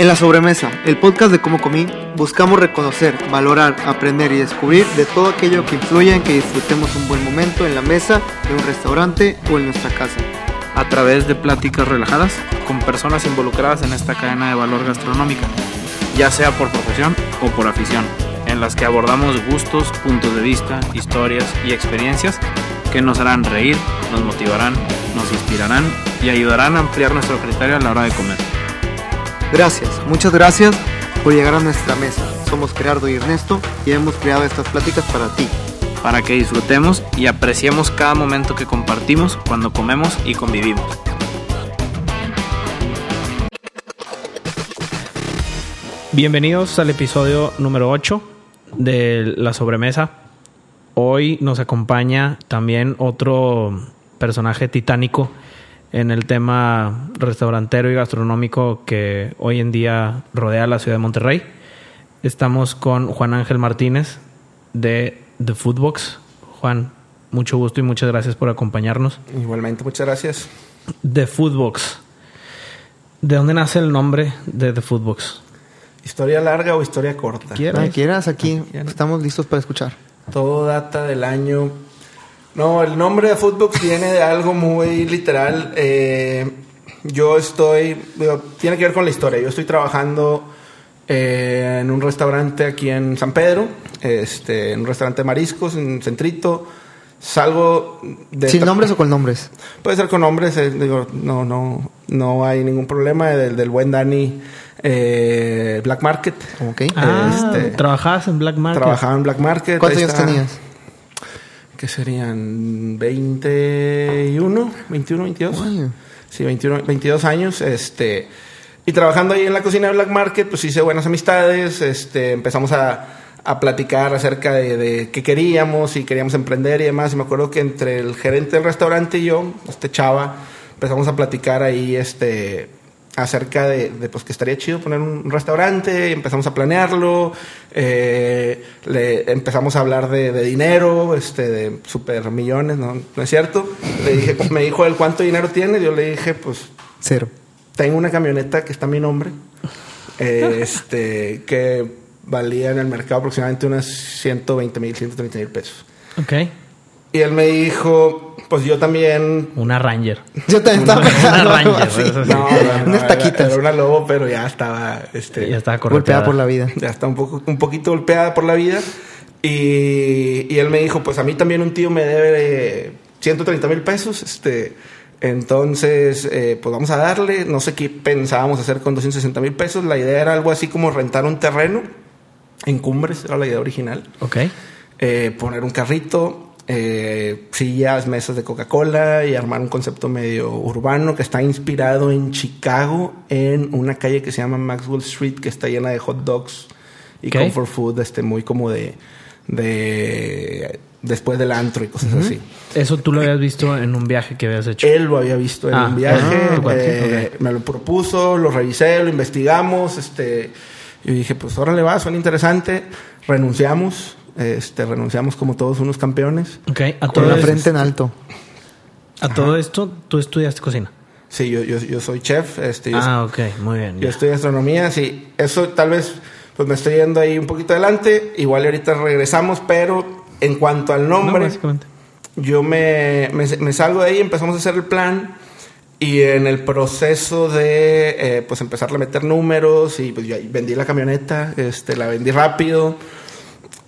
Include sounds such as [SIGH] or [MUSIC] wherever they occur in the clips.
En la sobremesa, el podcast de Cómo Comí, buscamos reconocer, valorar, aprender y descubrir de todo aquello que influye en que disfrutemos un buen momento en la mesa de un restaurante o en nuestra casa. a través de pláticas relajadas con personas involucradas en esta cadena de valor gastronómica, ya sea por profesión o por afición, en las que abordamos gustos, puntos de vista, historias y experiencias que nos harán reír, nos motivarán, nos inspirarán y ayudarán a ampliar nuestro criterio a la hora de comer. Gracias, muchas gracias por llegar a nuestra mesa. Somos Gerardo y Ernesto y hemos creado estas pláticas para ti. para que disfrutemos y apreciemos cada momento que compartimos cuando comemos y convivimos. Bienvenidos al episodio número 8 de La Sobremesa. Hoy nos acompaña también otro personaje titánico en el tema restaurantero y gastronómico que hoy en día rodea la ciudad de Monterrey. Estamos con Juan Ángel Martínez de The Foodbox. Juan, mucho gusto y muchas gracias por acompañarnos. Igualmente, muchas gracias. The Foodbox. ¿De dónde nace el nombre de The Foodbox? ¿Historia larga o historia corta? ¿Quieres? Ah, quieras, aquí Quieras. estamos listos para escuchar. Todo data del año. No, el nombre de Foodbox viene de algo muy literal. Eh, yo estoy. digo, tiene que ver con la historia. Yo estoy trabajando eh, en un restaurante aquí en San Pedro. Este, en un restaurante de mariscos, en Centrito. Salgo de. ¿Sin nombres o con nombres? Puede ser con nombres, eh, digo, no, no, no hay ningún problema. Del, del buen Dani eh, Black Market. Ok. Ah, Este, trabajabas en Black Market. Trabajaba en Black Market. ¿Cuántos años tenías? ¿Qué serían? ¿21? ¿21, 22? Ay, Sí, 21, 22 años. Este, y trabajando ahí en la cocina de Black Market, pues hice buenas amistades. Este, empezamos a, a platicar acerca de, de qué queríamos y queríamos emprender y demás. Y me acuerdo que entre el gerente del restaurante y yo, este chava, empezamos a platicar ahí este, acerca de, de, pues que estaría chido poner un restaurante. Y empezamos a planearlo. eh, le empezamos a hablar de, de dinero, este, de super millones, ¿no? ¿No es cierto? Le dije, me dijo él cuánto dinero tiene. Yo le dije, pues Cero. tengo una camioneta que está a mi nombre, eh, este, que valía en el mercado aproximadamente unas 120 mil, 130 mil pesos. Ok. Y él me dijo, pues yo también... Una Ranger. Yo también estaba Una pensando algo Ranger, así. eso sí. No, no, no, Unas era- taquitas. Era una lobo, pero ya estaba, este, Ya estaba Golpeada por la vida. ya está un poco un poquito golpeada por la vida y, y él me dijo pues a mí también un tío me debe 130 mil pesos este entonces eh, pues vamos a darle no sé qué pensábamos hacer con 260 mil pesos la idea era algo así como rentar un terreno en Cumbres era la idea original Ok. eh, poner un carrito, eh, sillas, mesas de Coca-Cola y armar un concepto medio urbano que está inspirado en Chicago, en una calle que se llama Maxwell Street, que está llena de hot dogs y comfort food, este, muy como de, de después del antro y cosas así. Eso tú lo habías visto en un viaje que habías hecho. Él lo había visto en Ah, un viaje, ah, eh, me lo propuso, lo revisé, lo investigamos, este, yo dije, pues órale va, suena interesante, renunciamos, este, renunciamos como todos unos campeones. Ok. A Con todo, la esto, frente en alto. a todo esto, tú estudiaste cocina. Sí, yo, yo, yo soy chef, este, yo, Ah, ok. Muy bien. yo ya. estudié astronomía, sí, eso tal vez, pues me estoy yendo ahí un poquito adelante, igual y ahorita regresamos, pero en cuanto al No, nombre, básicamente. yo me, me, me salgo de ahí, empezamos a hacer el plan y en el proceso de eh, pues empezarle a meter números y pues yo vendí la camioneta, este, la vendí rápido.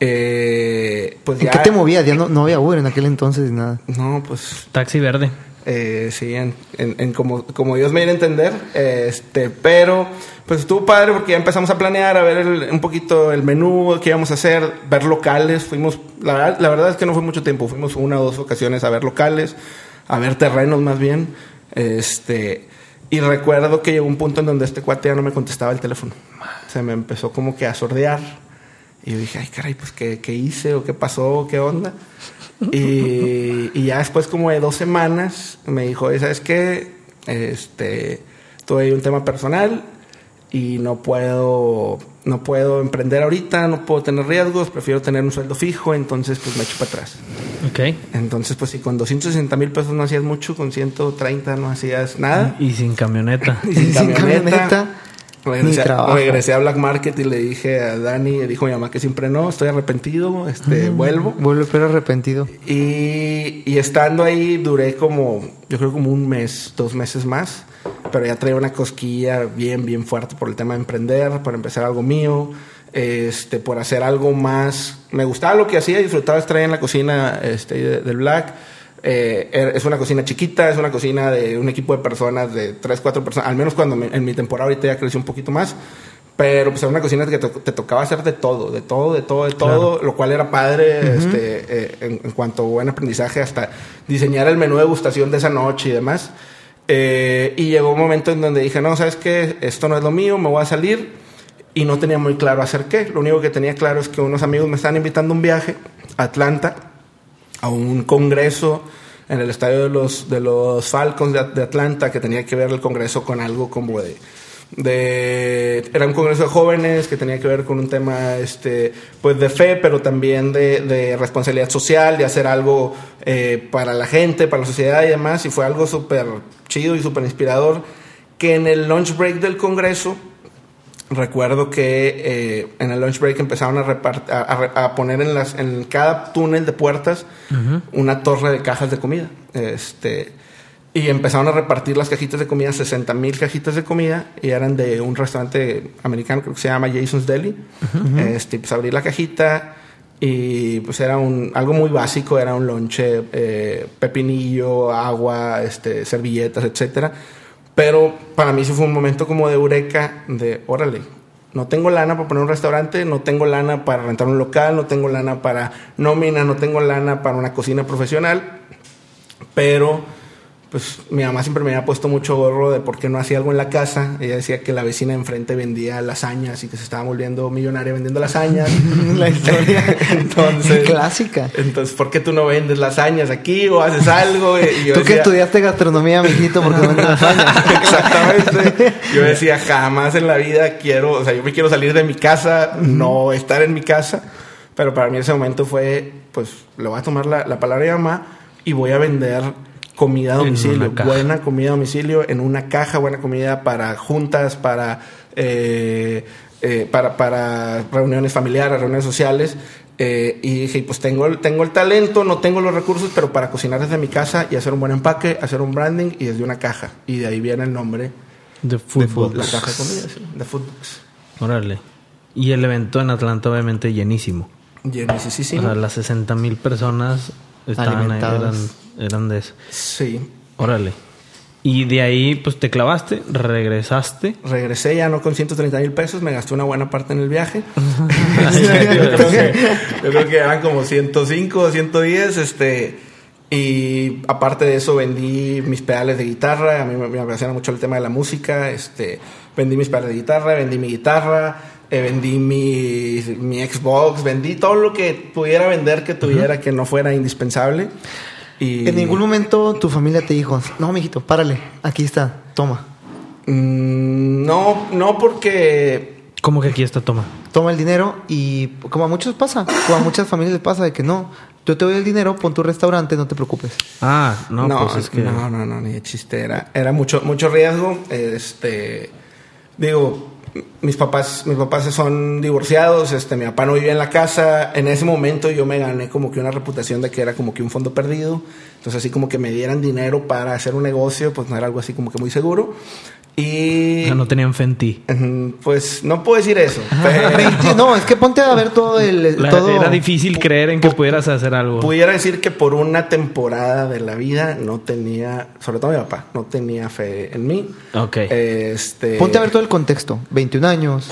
Eh, pues ¿En ya, qué te movías? Ya no, no había Uber en aquel entonces ni nada. No, pues Taxi verde. eh, sí, en, en- en como, como Dios me diera a entender. Este, pero pues estuvo padre porque ya empezamos a planear, a ver el- un poquito el menú, qué íbamos a hacer, ver locales. Fuimos, la, verdad- la verdad es que no fue mucho tiempo, fuimos una o dos ocasiones a ver locales, a ver terrenos más bien. Este, y recuerdo que llegó un punto en donde este cuate ya no me contestaba el teléfono. Se me empezó como que a sordear. Y yo dije, ay, caray, pues, ¿qué, qué hice? ¿O qué pasó? ¿Qué onda? Y, y ya después como de dos semanas me dijo, "Oye, ¿sabes qué? Este, tuve un tema personal y no puedo, no puedo emprender ahorita, no puedo tener riesgos, prefiero tener un sueldo fijo, entonces pues me echo para atrás. Ok. Entonces pues si con 260 mil pesos no hacías mucho, con 130 no hacías nada. Y sin camioneta. [LAUGHS] Y sin Sin camioneta. camioneta. Regresé, regresé, a Black Market y le dije a Dani, dijo mi mamá que siempre no, estoy arrepentido, este, vuelvo. Vuelvo, pero arrepentido. Y, y, estando ahí duré como, yo creo como un mes, dos meses más, pero ya traía una cosquilla bien, bien fuerte por el tema de emprender, para empezar algo mío, este, por hacer algo más. Me gustaba lo que hacía, disfrutaba estar ahí en la cocina este, del Black eh, er, es una cocina chiquita, es una cocina de un equipo de personas, de tres, cuatro personas, al menos cuando en mi temporada ahorita ya creció un poquito más, pero pues era una cocina que te, tocaba hacer de todo, de todo, de todo, de todo, lo cual era padre este, eh, en, cuanto a buen aprendizaje, hasta diseñar el menú de gustación de esa noche y demás. Eh, y llegó un momento en donde dije, no, sabes qué, esto no es lo mío, me voy a salir. Y no tenía muy claro hacer qué. Lo único que tenía claro es que unos amigos me estaban invitando a un viaje a Atlanta a un congreso en el estadio de los, de los Falcons de, Atlanta que tenía que ver el congreso con algo como de, era un congreso de jóvenes que tenía que ver con un tema este pues de fe pero también de, de responsabilidad social de hacer algo eh, para la gente para la sociedad y demás y fue algo súper chido y súper inspirador que en el lunch break del congreso recuerdo que eh, en el lunch break empezaron a, a, poner en, las, en cada túnel de puertas una torre de cajas de comida. Este, y empezaron a repartir las cajitas de comida, 60 mil cajitas de comida, y eran de un restaurante americano, creo que se llama Jason's Deli. este, pues abrí la cajita y pues era un, algo muy básico, era un lonche, eh, pepinillo, agua, este, servilletas, etcétera pero para mí sí fue un momento como de eureka, de órale, no tengo lana para poner un restaurante, no tengo lana para rentar un local, no tengo lana para nómina, no tengo lana para una cocina profesional, pero pues mi mamá siempre me había puesto mucho gorro de por qué no hacía algo en la casa. Ella decía que la vecina enfrente vendía lasañas y que se estaba volviendo millonaria vendiendo lasañas. [LAUGHS] la historia. entonces. [LAUGHS] Clásica. Entonces, ¿por qué tú no vendes lasañas aquí o haces algo? [LAUGHS] tú que estudiaste gastronomía, mijito, porque vendes lasañas. Exactamente. Yo decía, jamás en la vida quiero, o sea, yo me quiero salir de mi casa, no estar en mi casa. Pero para mí ese momento fue, pues, le voy a tomar la, la palabra de mamá y voy a vender comida a domicilio, buena comida a domicilio en una caja, buena comida para juntas, para, eh, eh, para, para, reuniones familiares, reuniones sociales. Eh, y dije, pues tengo, tengo el talento, no tengo los recursos, pero para cocinar desde mi casa y hacer un buen empaque, hacer un branding y desde una caja. Y de ahí viene el nombre. De Food La caja de comida, sí, de Food Órale. Y el evento en Atlanta obviamente llenísimo. Llenísimo. O sea, las 60 mil personas estaban ahí, eran eran de eso. Sí. Órale. Y de ahí, pues te clavaste, regresaste. Regresé ya no con 130 mil pesos, me gasté una buena parte en el viaje. [LAUGHS] [LAUGHS] yo, creo que, eran como 105 110, este. Y aparte de eso, vendí mis pedales de guitarra. A mí me, apasiona mucho el tema de la música. Este, vendí mis pedales de guitarra, vendí mi guitarra, eh, vendí mi, mi, Xbox, vendí todo lo que pudiera vender que tuviera que no fuera indispensable. En ningún momento tu familia te dijo, no, mijito, párale, aquí está, toma. Mm, no, no porque... ¿Cómo que aquí está, toma? Toma el dinero y como a muchos pasa, como a muchas familias les pasa de que no, yo te doy el dinero, pon tu restaurante, no te preocupes. Ah, no, no pues es que... No, no, no, ni de chiste, era, era mucho, mucho riesgo, este... Digo, mis papás, mis papás son divorciados, este, mi papá no vivía en la casa. En ese momento yo me gané como que una reputación de que era como que un fondo perdido. Entonces así como que me dieran dinero para hacer un negocio, pues no era algo así como que muy seguro. Y... no tenían fe en ti. Pues no puedo decir eso. [LAUGHS] no, es que ponte a ver todo el... Era difícil creer en que pudieras hacer algo. Pudiera decir que por una temporada de la vida no tenía, sobre todo mi papá, no tenía fe en mí. Ok. Este... Ponte a ver todo el contexto. 21 años,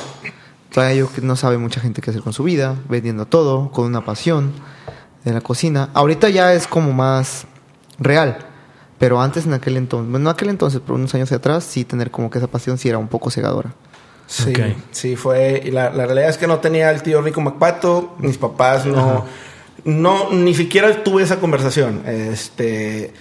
todavía yo que no sabe mucha gente qué hacer con su vida, vendiendo todo, con una pasión de la cocina. Ahorita ya es como más real pero antes, en aquel entonces, bueno, no aquel entonces, pero unos años atrás, sí tener como que esa pasión sí era un poco cegadora. Sí, sí fue. Y la, realidad es que no tenía el tío Rico Macpato, mis papás no. No, ni siquiera tuve esa conversación. Este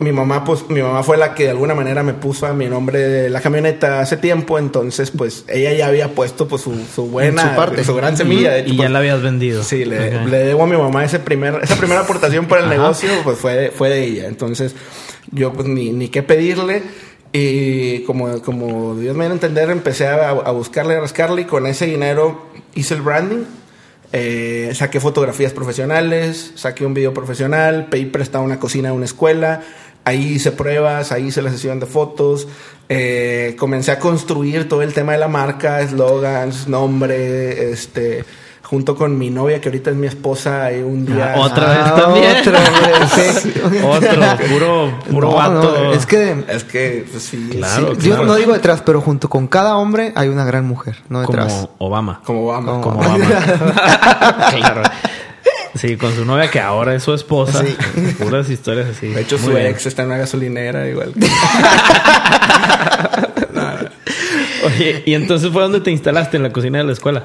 mi mamá, pues, mi mamá fue la que de alguna manera me puso a mi nombre de la camioneta hace tiempo, entonces, pues, ella ya había puesto, pues, su, su buena, su, gran semilla. y ya pues, la habías vendido. Sí, le, debo a mi mamá ese primer, esa primera aportación para el negocio, pues, fue, fue de ella. Entonces, yo, pues, ni, ni qué pedirle. Y como, como Dios me dio a entender, empecé a, a buscarle, a rascarle y con ese dinero hice el branding. Eh, saqué fotografías profesionales, saqué un video profesional, pedí prestado una cocina de una escuela, ahí hice pruebas, ahí hice la sesión de fotos, eh, comencé a construir todo el tema de la marca, eslogans, nombre, este, junto con mi novia, que ahorita es mi esposa, ahí un día... Ah, otra vez Ah, también. otra vez, sí. [LAUGHS] Otro, puro, puro No, vato. no, es que Es que, pues sí, Claro, sí, yo no digo detrás, pero junto con cada hombre hay una gran mujer, no detrás. como Obama. como vamos. Como Obama. [LAUGHS] claro. Sí, con su novia que ahora es su esposa. Sí. Puras historias así. De hecho, Muy su bien. ex está en una gasolinera, igual. que- [LAUGHS] Oye, y entonces fue donde te instalaste en la cocina de la escuela.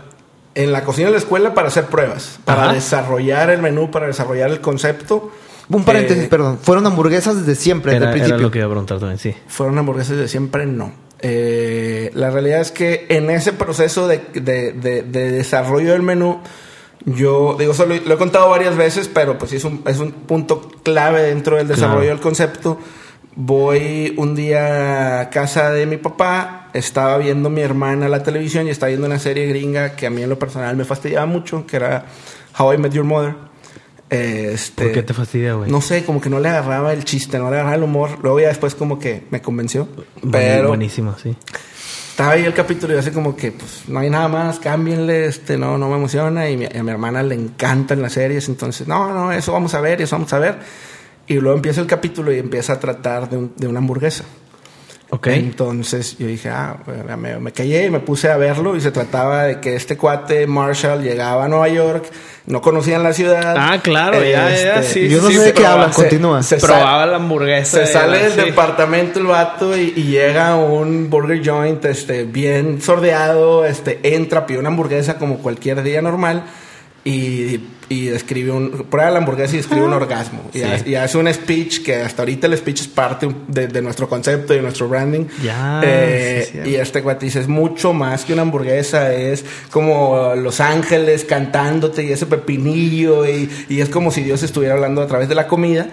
En la cocina de la escuela para hacer pruebas, para Ajá. desarrollar el menú, para desarrollar el concepto. Un paréntesis, Eh, perdón. Fueron hamburguesas desde siempre, desde Era, el era principio. lo que iba a preguntar también, sí. ¿Fueron hamburguesas de siempre? No. Eh, la realidad es que en ese proceso de, de- de- de desarrollo del menú, yo digo, solo lo he contado varias veces, pero pues sí es un, es un punto clave dentro del desarrollo Claro. del concepto. Voy un día a casa de mi papá, estaba viendo mi hermana la televisión y estaba viendo una serie gringa que a mí en lo personal me fastidiaba mucho, que era How I Met Your Mother. Este, ¿Por qué te fastidia, güey? no sé, como que no le agarraba el chiste, no le agarraba el humor. Luego ya después como que me convenció. Pero Buenísimo, sí. estaba ahí el capítulo y así como que pues no hay nada más, cámbienle, este, no, no me emociona. Y mi- a mi hermana le encantan las series, entonces, no, no, eso vamos a ver, eso vamos a ver. Y luego empieza el capítulo y empieza a tratar de, un- de una hamburguesa. Ok. Entonces yo dije, ah, bueno, me, me callé y me puse a verlo y se trataba de que este cuate, Marshall, llegaba a Nueva York, no conocían la ciudad. Ah, claro, ya, ya, sí, Yo no sé de qué hablan, continúa. se Probaba sal- la hamburguesa. se sale del sí. departamento el vato y, y llega a un burger joint este, bien sordeado, este, entra, pide una hamburguesa como cualquier día normal y, y describe un, prueba la hamburguesa y describe un orgasmo. Y, Sí. hace, y hace un speech que hasta ahorita el speech es parte de, de nuestro concepto y de nuestro branding. Ya, Eh, sí, y este cuate dice, es mucho más que una hamburguesa, es como Los Ángeles cantándote y ese pepinillo y, y es como si Dios estuviera hablando a través de la comida.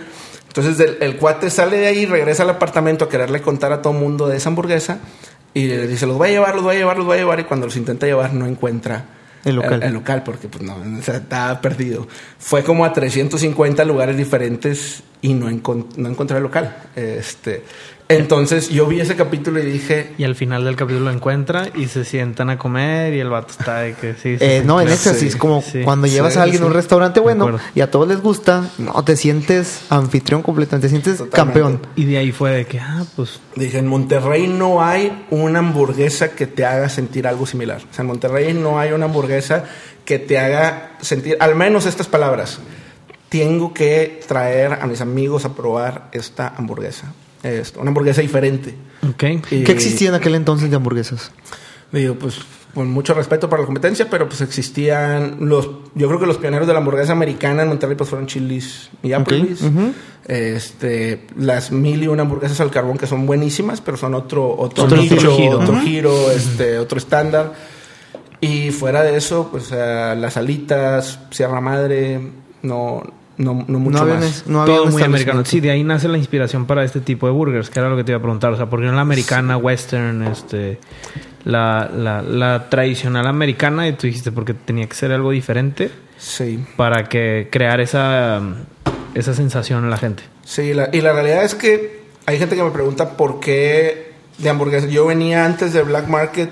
Entonces el, el cuate sale de ahí, regresa al apartamento a quererle contar a todo mundo de esa hamburguesa y le dice, los voy a llevar, los voy a llevar, los voy a llevar y cuando los intenta llevar no encuentra El local. el, local porque pues no, estaba perdido. Fue como a 350 lugares diferentes y no, encon- no encontré el local. Este, entonces yo vi ese capítulo y dije, Y al final del capítulo lo encuentra y se sientan a comer y el vato está de que sí. sí, Eh, sí, no, en éxtasis, Sí, como sí. cuando Sí, llevas a alguien a un restaurante bueno y a todos les gusta, no, te sientes anfitrión completamente, te sientes Totalmente. campeón. Y de ahí fue de que, ah, pues Dije, en Monterrey no hay una hamburguesa que te haga sentir algo similar. O sea, en Monterrey no hay una hamburguesa que te haga sentir, al menos estas palabras, tengo que traer a mis amigos a probar esta hamburguesa. Esto, una hamburguesa diferente. Y- ¿Qué existía en aquel entonces de hamburguesas? Digo, pues con mucho respeto para la competencia, pero pues existían los, yo creo que los pioneros de la hamburguesa americana en Monterrey pues fueron Chili's y Applebee's. Este, las mil y una hamburguesas al carbón que son buenísimas, pero son otro otro, Otro nicho, giro. otro Ujú. giro, este, otro estándar. Y fuera de eso, pues eh, las alitas, Sierra Madre, no no no mucho no había, más. no había Todo muy americano. Sí, de ahí nace la inspiración para este tipo de burgers, que era lo que te iba a preguntar. O sea, porque no la americana, western, este, la, la, la tradicional americana, y tú dijiste porque tenía que ser algo diferente Sí. para que crear esa, esa sensación en la gente. Sí, la- y la realidad es que hay gente que me pregunta por qué de hamburguesas. Yo venía antes de Black Market.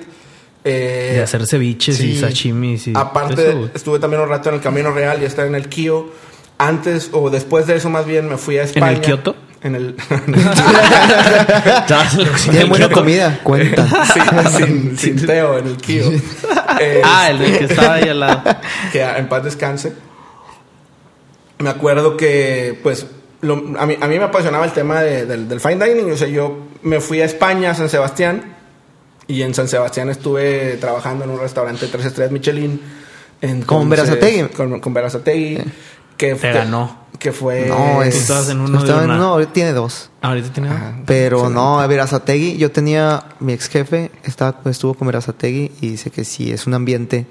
eh, De hacer ceviches y sí. sashimis y Aparte, eso, estuve también un rato en el Camino Real y estar en el Kio. Antes o después de eso, más bien, me fui a España. el Kioto? [LAUGHS] En el. Tiene buena comida, cuenta. [LAUGHS] Sí, sin, sin Teo, en el Kio. Eh, [LAUGHS] ah, el que estaba ahí al lado. que en paz descanse. Me acuerdo que, pues, lo- a, mí, a mí me apasionaba el tema de- del, del fine dining. O sea, yo me fui a España, a San Sebastián, y en San Sebastián estuve trabajando en un restaurante de tres estrellas Michelin. Entonces, ¿Con Berazategui? Con, con Berazategui. Que, Te ganó. Que fue... No, es. estabas en uno estaba de en uno, ahorita tiene dos. Ahorita tiene. Ajá. Pero no, a ver, Azategui, yo tenía, mi ex jefe estaba, estuvo con Verazategui y dice que sí, es un ambiente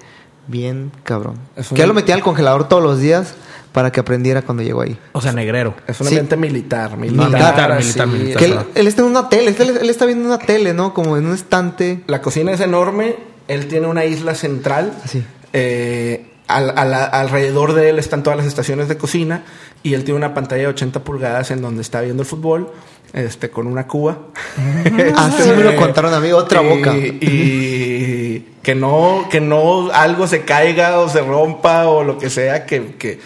bien cabrón. Es Que ya lo metía al congelador todos los días para que aprendiera cuando llegó ahí. O sea, negrero. Es un Sí. ambiente militar. Militar, Militar, así, militar, militar. Que él, está en una tele, él, él está viendo una tele, ¿no? Como en un estante. La cocina es enorme. Él tiene una isla central. Así. Eh, al- al- alrededor de él están todas las estaciones de cocina. Y él tiene una pantalla de 80 pulgadas en donde está viendo el fútbol. Este, con una cuba. [LAUGHS] Así me lo contaron a mí, otra y, boca. Y que no, que no algo se caiga o se rompa o lo que sea, que, que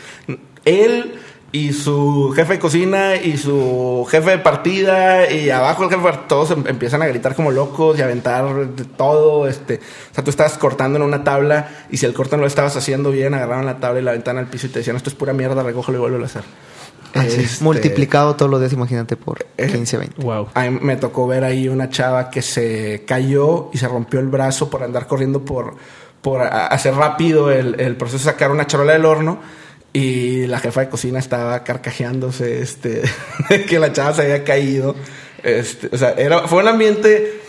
él y su jefe de cocina y su jefe de partida y abajo el jefe de partida, todos em- empiezan a gritar como locos y a aventar de todo. Este, o sea, tú estabas cortando en una tabla y si el corte no lo estabas haciendo bien, agarraban la tabla y la aventaban al piso y te decían, esto es pura mierda, recógelo y vuelve a hacer. Así, Este, Multiplicado todos los días, imagínate, por 15, 20. Wow. a mí me tocó ver ahí una chava que se cayó y se rompió el brazo por andar corriendo por, por hacer rápido el, el proceso de sacar una charola del horno. Y la jefa de cocina estaba carcajeándose este, [LAUGHS] que la chava se había caído. Este, o sea, era, fue un ambiente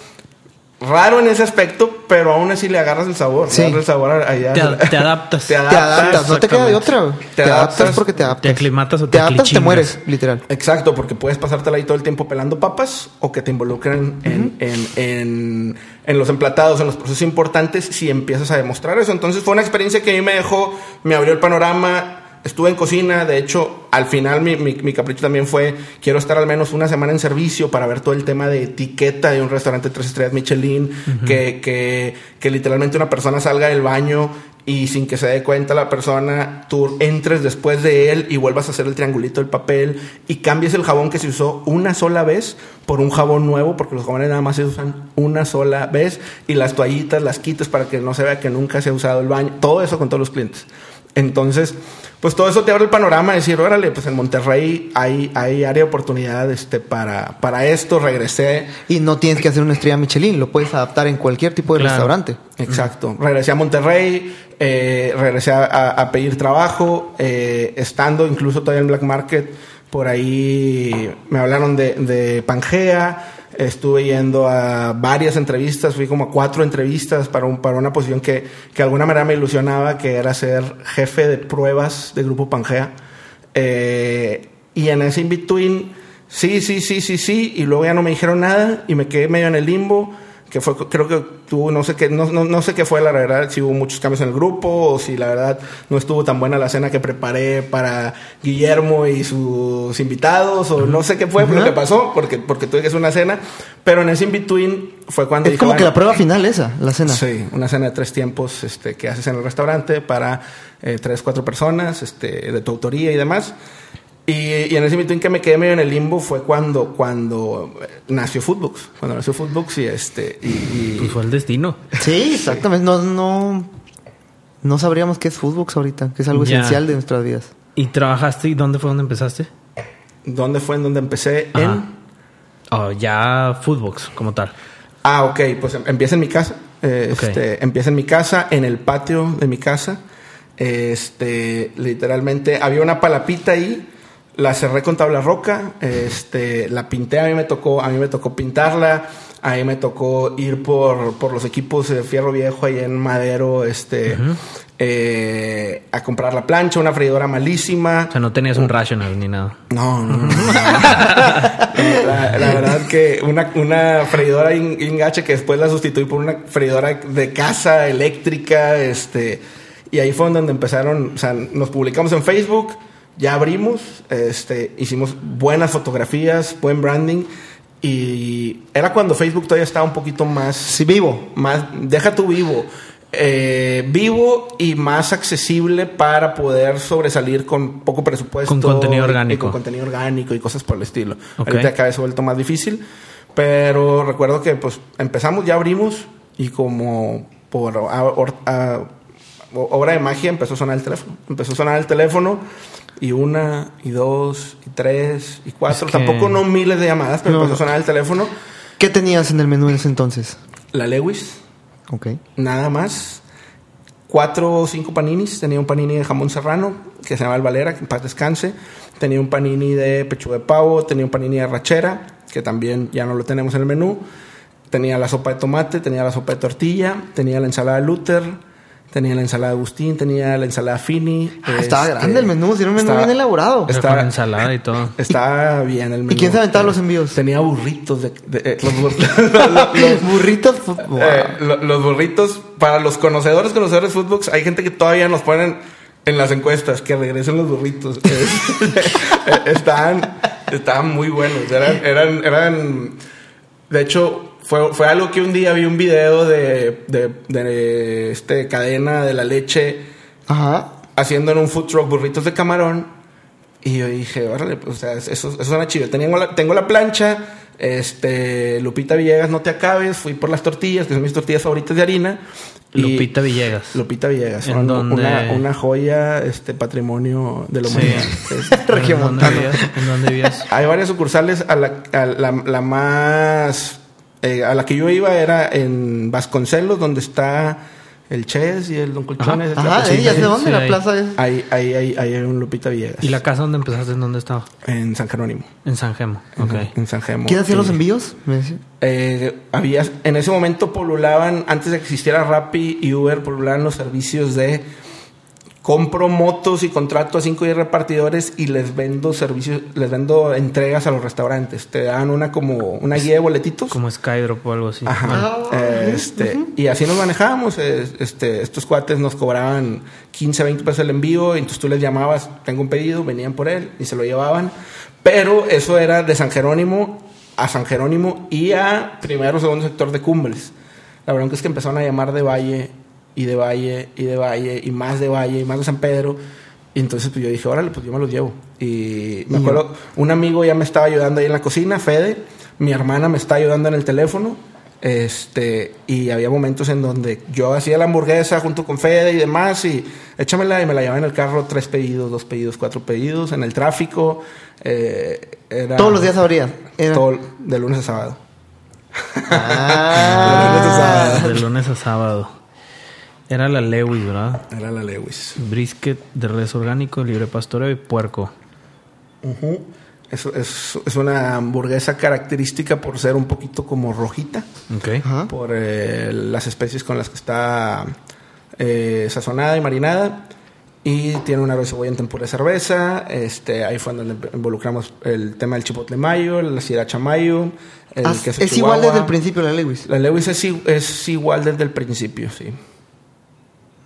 raro en ese aspecto, pero aún así le agarras el sabor. Sí. Agarras el sabor a- allá. Te, ad- te adaptas. [LAUGHS] Te Te adaptas, no te queda de otra. Te, adaptas, adaptas, porque te adaptas. te aclimatas o te Te adaptas, te mueres, literal. Exacto, porque puedes pasártela ahí todo el tiempo pelando papas o que te involucren en, en, en, en los emplatados, en los procesos importantes, si empiezas a demostrar eso. Entonces fue una experiencia que a mí me dejó, me abrió el panorama. Estuve en cocina, de hecho, al final mi, mi, mi capricho también fue, quiero estar al menos una semana en servicio para ver todo el tema de etiqueta de un restaurante tres estrellas Michelin, que, que, que literalmente una persona salga del baño y sin que se dé cuenta la persona, tú entres después de él y vuelvas a hacer el triangulito del papel y cambies el jabón que se usó una sola vez por un jabón nuevo, porque los jabones nada más se usan una sola vez y las toallitas las quites para que no se vea que nunca se ha usado el baño, todo eso con todos los clientes. Entonces, pues todo eso te abre el panorama de decir, órale, pues en Monterrey hay, hay área de oportunidad este, para, para esto, regresé. Y no tienes que hacer una estrella Michelin, lo puedes adaptar en cualquier tipo de Claro. restaurante. Exacto. Regresé a Monterrey, eh, regresé a, a- a pedir trabajo, eh, estando incluso todavía en Black Market, por ahí me hablaron de, de Pangea, estuve yendo a varias entrevistas, fui como a cuatro entrevistas para, un, para una posición que, que de alguna manera me ilusionaba, que era ser jefe de pruebas de Grupo Pangea. Eh, y en ese in-between, sí, sí, sí, sí, sí, y luego ya no me dijeron nada y me quedé medio en el limbo que fue creo que tuvo no sé qué no, no, no sé qué fue la verdad si hubo muchos cambios en el grupo o si la verdad no estuvo tan buena la cena que preparé para Guillermo y sus invitados o no sé qué fue lo que pasó porque porque tuve que hacer una cena pero en ese in between fue cuando Es dije, como que la prueba final esa, la cena. Sí, una cena de tres tiempos este, que haces en el restaurante para eh, tres, cuatro personas, este, de tu autoría y demás. Y, y en ese meeting que me quedé medio en el limbo fue cuando, cuando eh, nació Footbooks. Cuando nació Footbooks y este. Y, y- Pues fue el destino. Sí, exactamente. No, no, no sabríamos qué es Foodbox ahorita, que es algo Ya. esencial de nuestras vidas. ¿Y trabajaste y dónde fue donde empezaste? ¿Dónde fue en donde empecé? Ajá. En. Oh, ya Foodbox como tal. Ah, ok, pues em- empieza en mi casa. Eh, este, empieza en mi casa, en el patio de mi casa. Este, literalmente había una palapita ahí, la cerré con tabla roca, este, la pinté, a mí me tocó, a mí me tocó pintarla, a mí me tocó ir por, por los equipos de fierro viejo ahí en Madero, este, eh, a comprar la plancha, una freidora malísima. O sea, no tenías un rational ni nada. No, no, no. no. [LAUGHS] la, la verdad que una, una freidora gacha que después la sustituí por una freidora de casa eléctrica, este, y ahí fue donde empezaron, o sea, nos publicamos en Facebook, ya abrimos, este, hicimos buenas fotografías, buen branding, y era cuando Facebook todavía estaba un poquito más Sí, vivo. más, deja tu vivo, eh, vivo y más accesible para poder sobresalir con poco presupuesto. Con contenido orgánico. Y con contenior orgánico y cosas por el estilo. Ok. Ahorita cada vez se ha vuelto más difícil, pero recuerdo que pues empezamos, ya abrimos y como por a- a- o- obra de magia empezó a sonar el teléfono. Empezó a sonar el teléfono y una, y dos, y tres, y cuatro. Es que- Tampoco no miles de llamadas, pero No. empezó a sonar el teléfono. ¿Qué tenías en el menú en ese entonces? La Lewis, Ok. nada más. Cuatro o cinco paninis. Tenía un panini de jamón serrano, que se llama el Valera, que en paz descanse. Tenía un panini de pechuga de pavo. Tenía un panini de rachera, que también ya no lo tenemos en el menú. Tenía la sopa de tomate, tenía la sopa de tortilla, tenía la ensalada de Luther, tenía la ensalada Agustín, tenía la ensalada Fini. Ah, estaba este, grande el menú, sí, era un menú estaba- bien elaborado. Está- con ensalada y todo. [LAUGHS] Estaba bien el menú. ¿Y quién se aventaba los envíos? Tenía burritos de... de- eh, los, bur- [LAUGHS] Los burritos. wow. Eh, lo- los burritos, para los conocedores, conocedores de Footbox, hay gente que todavía nos ponen en las encuestas que regresen los burritos. [LAUGHS] Es- estaban, estaban muy buenos. Eran, eran, eran. De hecho, fue, fue algo que un día vi un video de, de, de, este cadena de la leche Ajá. haciendo en un food truck burritos de camarón. Y yo dije, órale, pues, o sea, eso, eso suena chido. Tengo la, tengo la plancha, este, Lupita Villegas, no te acabes. Fui por las tortillas, que son mis tortillas favoritas de harina. Lupita Villegas. Lupita Villegas. ¿En? Una, una joya, este, patrimonio de la Sí. humanidad. Es- [LAUGHS] ¿En dónde Regiomontano. vivías? ¿En dónde vivías? hay varias sucursales. A la, a la, la más... eh, a la que yo iba era en Vasconcelos, donde está el Ches y el Don Colchones. Ajá, ya sé Chica. dónde, sí, la ahí. plaza es. Ahí, ahí, ahí, ahí hay un Lupita Villegas. ¿Y la casa donde empezaste en dónde estaba? En San Jerónimo. En San Gemo. Ok. En San Gemo. ¿Quién hacía Sí. los envíos? Eh, había, en ese momento polulaban, antes de que existiera Rappi y Uber, polulaban los servicios de compro motos y contrato a 5 o 10 repartidores y les vendo servicios, les vendo entregas a los restaurantes. Te dan una como una guía de boletitos. Como Skydrop o algo así. Ajá. Ah, Eh, este, Y así nos manejábamos. Este, estos cuates nos cobraban 15, 20 pesos el envío. Y entonces tú les llamabas, tengo un pedido, venían por él y se lo llevaban. Pero eso era de San Jerónimo a San Jerónimo y a primero o segundo sector de Cumbres. La verdad es que empezaron a llamar de Valle y de Valle y de Valle y más de Valle y más de San Pedro. Y entonces pues yo dije, órale, pues yo me los llevo. Y me acuerdo, un amigo ya me estaba ayudando ahí en la cocina, Fede. Mi hermana me está ayudando en el teléfono. Este, y había momentos en donde yo hacía la hamburguesa junto con Fede y demás, y échamela y me la llevaba en el carro, tres pedidos, dos pedidos, cuatro pedidos, en el tráfico. eh, era Todos los días abrían. Era- todo- de lunes a sábado. Ah. [LAUGHS] De lunes a sábado. Era la Lewis, ¿verdad? Era la Lewis. Brisket de res orgánico, libre pastoreo y puerco. Eso es, es una hamburguesa característica por ser un poquito como rojita, Ok. Ajá. por eh, las especies con las que está eh, sazonada y marinada. Y tiene una cebolla en tempura de cerveza. Este, ahí fue donde involucramos el tema del chipotle mayo, la sriracha mayo, el Ah, queso es igual desde el principio la Lewis. La Lewis es igual desde el principio, sí.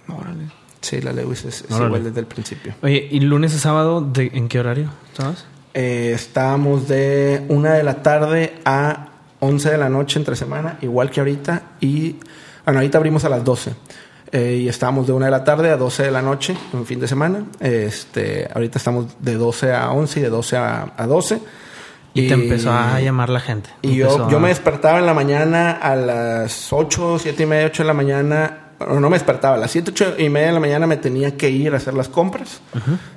Órale. Sí, la Lewis es, es igual desde el principio. Oye, ¿y lunes a sábado de, en qué horario? ¿Sabes? Eh, estábamos de una de la tarde a 11 de la noche entre semana, igual que ahorita. Y bueno, ahorita abrimos a las 12. Eh, y estábamos de una de la tarde a 12 de la noche en fin de semana. Este, ahorita estamos de 12 a 11 y de 12 a, a 12. Y, te empezó a llamar la gente. Y yo, yo a- me despertaba en la mañana a las 8, 7 y media, 8 de la mañana. No me despertaba, a las 7, 8 y media de la mañana me tenía que ir a hacer las compras.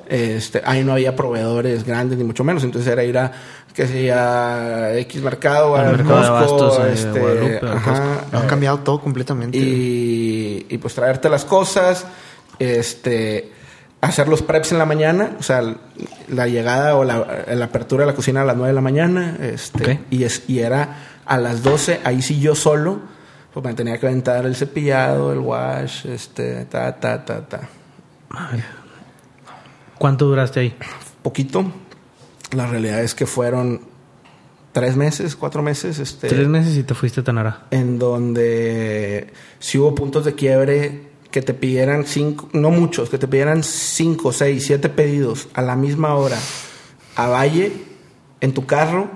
este, ahí no había proveedores grandes, ni mucho menos. Entonces era ir a, que sea, X mercado, de Costco, este, ajá, Han cambiado todo completamente. y, y, pues traerte las cosas, este, hacer los preps en la mañana, o sea, la llegada o la, la apertura de la cocina a las 9 de la mañana, este, y, es, y era a las 12, ahí sí yo solo, pues me tenía que aventar el cepillado, el wash, este, ta, ta, ta, ta. ¿Cuánto duraste ahí? Poquito, la realidad es que fueron tres meses, cuatro meses, este, Tres meses y te fuiste a Tanara. en donde si hubo puntos de quiebre que te pidieran cinco, no muchos, que te pidieran cinco, seis, siete pedidos a la misma hora a Valle, en tu carro,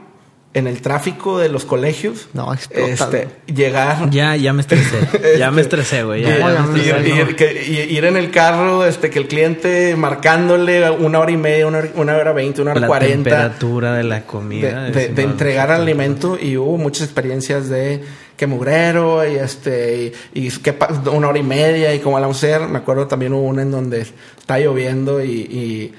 en el tráfico de los colegios. No, este, llegar. Ya, ya me estresé. [LAUGHS] ya me estresé, güey. Ya, me estresé, no. que- ir en el carro, este, que el cliente marcándole una hora y media, una hora, una hora veinte, una hora La cuarenta temperatura de la comida. de- entregar alimento y hubo muchas experiencias de que mugrero y este y, y que pa- una hora y media y cómo la vamos a hacer me acuerdo también hubo una en donde está lloviendo y, y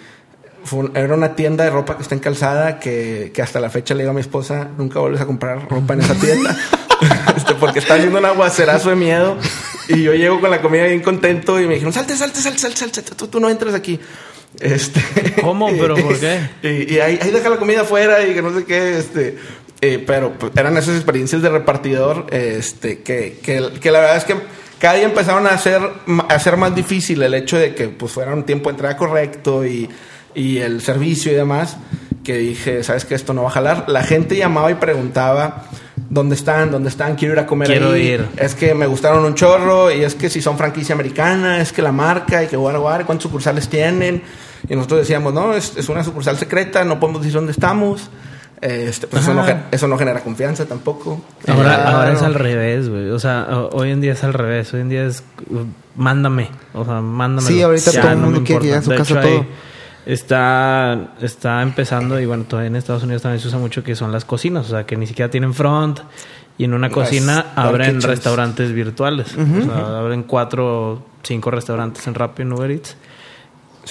fue era una tienda de ropa que está en calzada que, que hasta la fecha le digo a mi esposa nunca vuelves a comprar ropa en esa tienda [LAUGHS] este, porque está haciendo un aguacerazo de miedo y yo llego con la comida bien contento y me dijeron salte salte salte salte, salte, tú, tú no entras aquí este ¿Cómo? [LAUGHS] ¿Pero por qué? y, y ahí, ahí deja la comida afuera y que no sé qué, este. eh, pero pues, eran esas experiencias de repartidor, este, que, que, que la verdad es que cada día empezaron a hacer, a hacer más difícil el hecho de que pues fuera un tiempo de entrada correcto y, y el servicio y demás, que dije, ¿sabes que Esto no va a jalar. La gente llamaba y preguntaba, ¿dónde están? ¿Dónde están? Quiero ir a comer Quiero ahí. ir. Es que me gustaron un chorro y es que si son franquicia americana, es que la marca y que guar, guar, cuántos sucursales tienen. Y nosotros decíamos, no, es, es una sucursal secreta, no podemos decir dónde estamos. Este, pues eso, no, eso no genera confianza tampoco. Ahora, ahora es al revés, güey. O sea, hoy en día es al revés. Hoy en día es uh, mándame. O sea, mándame. Sí, ahorita todo el mundo quiere que llegue a su casa todo. Está, está empezando, y bueno, todavía en Estados Unidos también se usa mucho que son las cocinas. O sea, que ni siquiera tienen front. Y en una cocina abren restaurantes virtuales. O sea, abren cuatro o cinco restaurantes en Rappi en Uber Eats.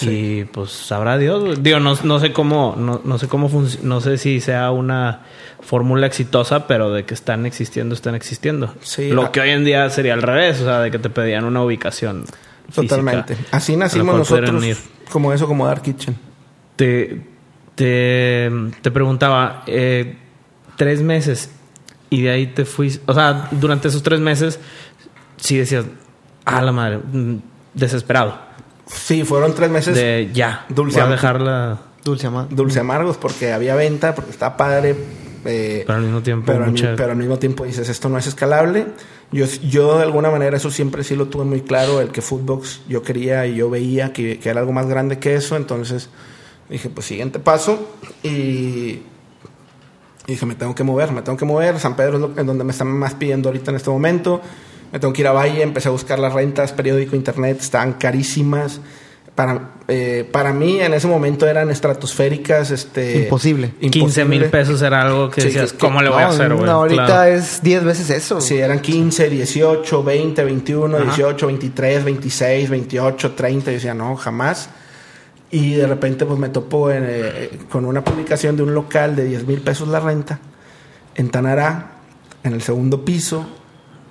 Y pues sabrá Dios. Digo, no, no sé cómo, no, no sé cómo no sé si sea una fórmula exitosa, pero de que están existiendo, están existiendo. Sí, Lo ah. que hoy en día sería al revés, o sea, de que te pedían una ubicación. Física Totalmente. Así nacimos nosotros. Como eso, como Dark Kitchen. Te, te, te preguntaba, eh, tres meses y de ahí te fuiste, o sea, durante esos tres meses, sí decías, a la madre, mm, desesperado. Sí, fueron tres meses De ya, Dulce voy a dejarla. Dulce amar. dulce amargos porque había venta, porque está padre. eh, Pero al mismo tiempo, mucha- pero al mismo tiempo dices, esto no es escalable. Yo, yo de alguna manera eso siempre sí lo tuve muy claro, el que Footbox yo quería y yo veía que, que era algo más grande que eso, entonces dije, pues siguiente paso y, dije, me tengo que mover, me tengo que mover, San Pedro es lo- en donde me están más pidiendo ahorita en este momento, me tengo que ir a Valle, empecé a buscar las rentas, periódico, internet, estaban carísimas. Para, eh, para mí en ese momento eran estratosféricas, este... Imposible. 15 mil imposible. pesos era algo que Sí, decías, que- ¿cómo le voy a No, hacer, güey? no, ahorita Claro. es 10 veces eso. Sí, eran 15, 18, 20, 21, Ajá. 18, 23, 26, 28, 30. Yo decía, no, jamás. Y de repente pues me topo en, eh, con una publicación de un local de 10 mil pesos la renta en Tanará, en el segundo piso.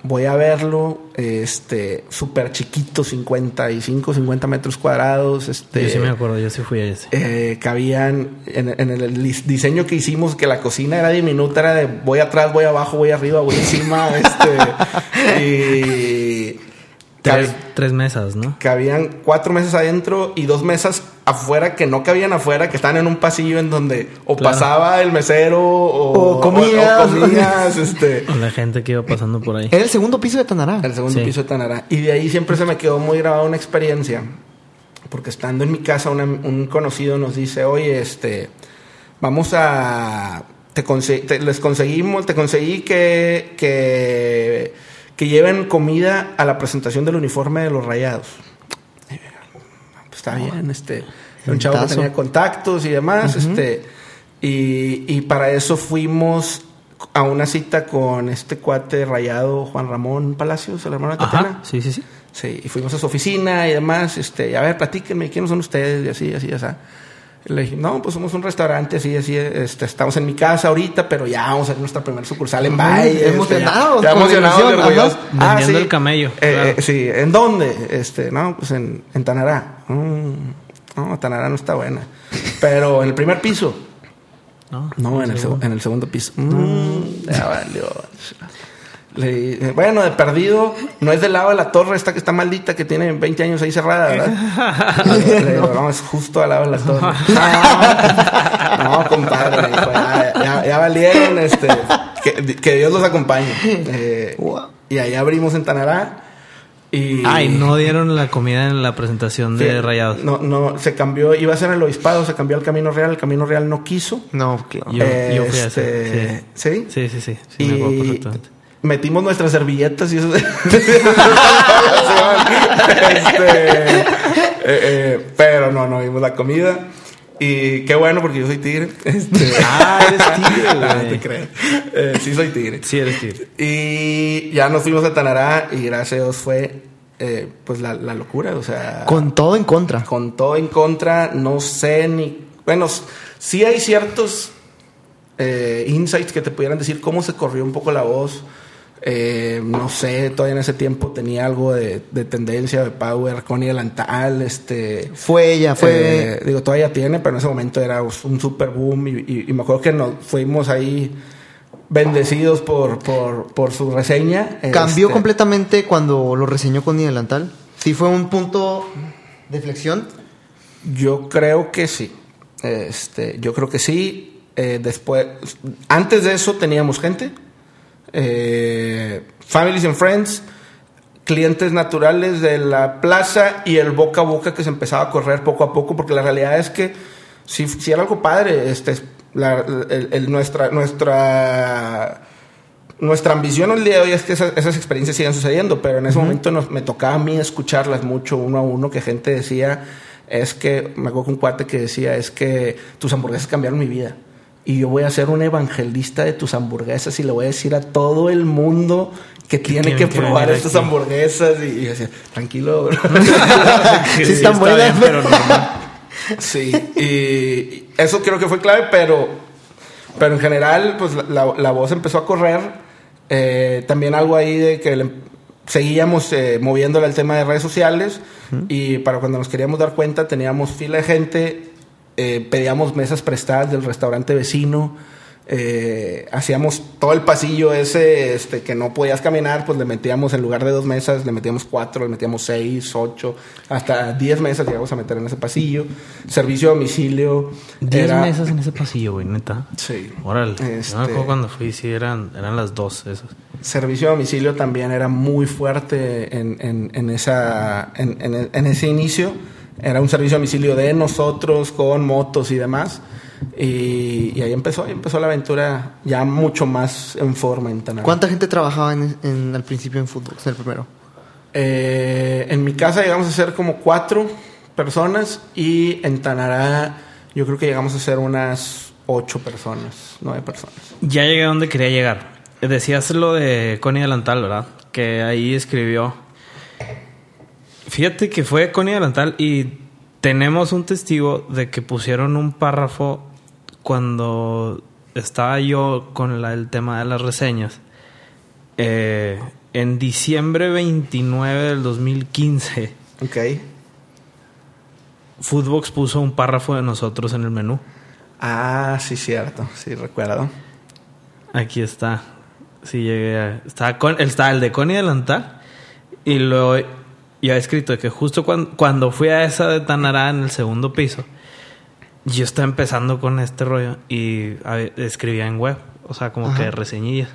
Voy a verlo, este, súper chiquito, 55, 50 metros cuadrados. Este, Yo sí me acuerdo, yo sí fui a ese. eh, cabían en, en el dis- diseño que hicimos que la cocina era diminuta era de voy atrás voy abajo voy arriba voy encima [LAUGHS] este y Tres, tres mesas, ¿no? cabían cuatro mesas adentro y dos mesas afuera que no cabían afuera que estaban en un pasillo en donde o Claro. pasaba el mesero o, O comías. o- o comías, este [LAUGHS] La gente que iba pasando por ahí. Era el segundo piso de Tanará. el segundo Sí. piso de Tanará. Y de ahí siempre se me quedó muy grabada una experiencia. Porque estando en mi casa, una- un conocido nos dice, oye, este, vamos a... Te conse- te- les conseguimos, te conseguí que, que, que lleven comida a la presentación del uniforme de los rayados. Está bien, este... era Un chavo que tenía contactos y demás, este... Y, y para eso fuimos a una cita con este cuate rayado Juan Ramón Palacios, el hermano de Tatiana. Sí, sí, sí. Sí, y fuimos a su oficina y demás, este, a ver, platíquenme, ¿quiénes son ustedes? Y así, así, así. Le dije, no, pues somos un restaurante, así, así, este, estamos en mi casa ahorita, pero ya vamos a hacer nuestra primera sucursal en Valle. emocionados, este, ya, ya emocionados, orgullosos. ajá. Vendiendo el camello, Eh, claro. eh, sí, ¿en dónde? Este, no, pues en, en Tanará. Mm, no, Tanará no está buena. Pero en el primer piso. No, No, en el, en el segundo piso. Mm, ya valió. Le dije, bueno, de perdido, no es del lado de la torre esta que está maldita, que tiene 20 años ahí cerrada, ¿verdad? [LAUGHS] Le digo, no, es justo al lado de la torre. No, [LAUGHS] no compadre, ya, ya- ya valieron, este, que, que Dios los acompañe. Eh. Y ahí abrimos en Tanará. Y, Ay, no dieron la comida en la presentación de Sí, Rayados. No, no, se cambió, iba a ser el obispado, se cambió al Camino Real, el Camino Real no quiso. No, claro. Yo- yo fui a Este, ese, ¿Sí? Sí, sí, sí. Sí, me acuerdo y perfectamente. Metimos nuestras servilletas y eso. [LAUGHS] Este, eh, eh, pero no, no vimos la comida. Y qué bueno porque yo soy tigre. [LAUGHS] Este, Ah, eres [LAUGHS] tigre, no, güey. te creas. Eh, sí, soy tigre. Sí, eres tigre. Y ya nos fuimos a Tanará y gracias a Dios fue eh, pues la, la locura. O sea, Con todo en contra. con todo en contra, no sé ni. Bueno, sí hay ciertos eh, insights que te pudieran decir cómo se corrió un poco la voz. Eh, no sé, todavía en ese tiempo tenía algo de, de tendencia, de power, Connie Delantal, este. Fue ella, fue. eh, digo, todavía tiene, pero en ese momento era un super boom. Y, y- y me acuerdo que nos fuimos ahí bendecidos por, por, por su reseña. ¿Cambió Este, completamente cuando lo reseñó con Delantal? ¿Sí fue un punto de flexión? Yo creo que sí. Este, yo creo que sí. Eh, después, antes de eso teníamos gente, eh, families and friends, clientes naturales de la plaza y el boca a boca que se empezaba a correr poco a poco, porque la realidad es que si, si era algo padre, este, la- el- el- nuestra, nuestra, nuestra ambición el día de hoy es que esas, esas experiencias sigan sucediendo, pero en ese momento nos- me tocaba a mí escucharlas mucho uno a uno, que gente decía, es que, me acuerdo que un cuate que decía, es que tus hamburguesas cambiaron mi vida. Y yo voy a ser un evangelista de tus hamburguesas y le voy a decir a todo el mundo que tiene que que probar estas aquí. hamburguesas. Y, y decía, tranquilo, bro. Sí, están [LAUGHS] está buenas, bien, pero. Sí, y eso creo que fue clave, pero, pero en general, pues la, voz empezó a correr. Eh, también algo ahí de que le- seguíamos eh, moviéndole al tema de redes sociales y para cuando nos queríamos dar cuenta teníamos fila de gente, eh, pedíamos mesas prestadas del restaurante vecino. eh, hacíamos todo el pasillo ese este, que no podías caminar, pues le metíamos en lugar de dos mesas, le metíamos cuatro, le metíamos seis, ocho, hasta diez mesas llegamos a meter en ese pasillo. Servicio a domicilio. Diez era- mesas en ese pasillo, güey, neta. Sí. Órale. Este- me acuerdo cuando fui, sí, eran, eran las dos esas. Servicio a domicilio también era muy fuerte en, en- en esa, en ese inicio. Era un servicio a domicilio de nosotros con motos y demás. Y, y ahí empezó, ahí empezó la aventura ya mucho más en forma en Tanara. ¿Cuánta gente trabajaba en, en- al principio en fútbol? El primero. Eh, en mi casa llegamos a ser como cuatro personas y en Tanará yo creo que llegamos a ser unas ocho personas, nueve personas. Ya llegué a donde quería llegar. Decías lo de Connie Delantal, ¿verdad? Que ahí escribió. Fíjate que fue Connie Delantal y tenemos un testigo de que pusieron un párrafo cuando estaba yo con la- el tema de las reseñas. Eh, en diciembre 29 del 2015, Ok. Foodbox puso un párrafo de nosotros en el menú. Ah, sí, cierto, sí, recuerdo. Aquí está. Sí, llegué a... Está, con, está el de Connie Delantal. Y luego ya he escrito que justo cuando, cuando fui a esa de Tanará en el segundo piso, yo estaba empezando con este rollo y escribía en web. O sea, como Ajá. que reseñillas.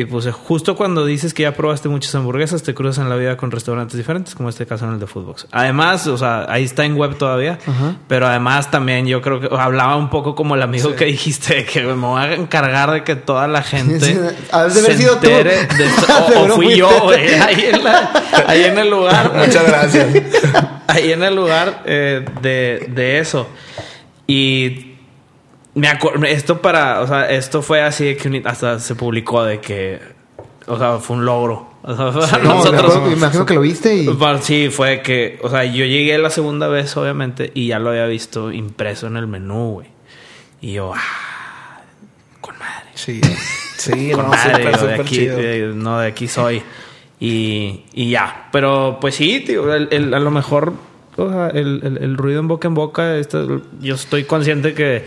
Y puse, justo cuando dices que ya probaste muchas hamburguesas, te cruzas en la vida con restaurantes diferentes, como este caso en el de Foodbox. Además, o sea, ahí está en web todavía, Ajá. pero además también yo creo que hablaba un poco como el amigo Sí. que dijiste, de que me voy a encargar de que toda la gente Sí, haber se sido tú. [LAUGHS] de. O- fui yo, güey, ahí, en la- ahí en el lugar. [LAUGHS] Muchas gracias. [LAUGHS] ahí en el lugar eh, de, de eso. Y me esto para, o sea, esto fue así de que hasta se publicó de que, o sea, fue un logro. O sea, para [LAUGHS] No, nosotros. acuerdo- imagino que lo viste y... Sí, fue que, o sea, yo llegué la segunda vez, obviamente, y ya lo había visto impreso en el menú, güey. Y yo, ah, con madre. Sí, [LAUGHS] sí, Con no, madre, súper, digo, de súper aquí, chido. de- no, de aquí soy. Y, y ya. Pero pues sí, tío, el- el- a lo mejor o sea, el, el- el ruido en boca en boca, esto- yo estoy consciente que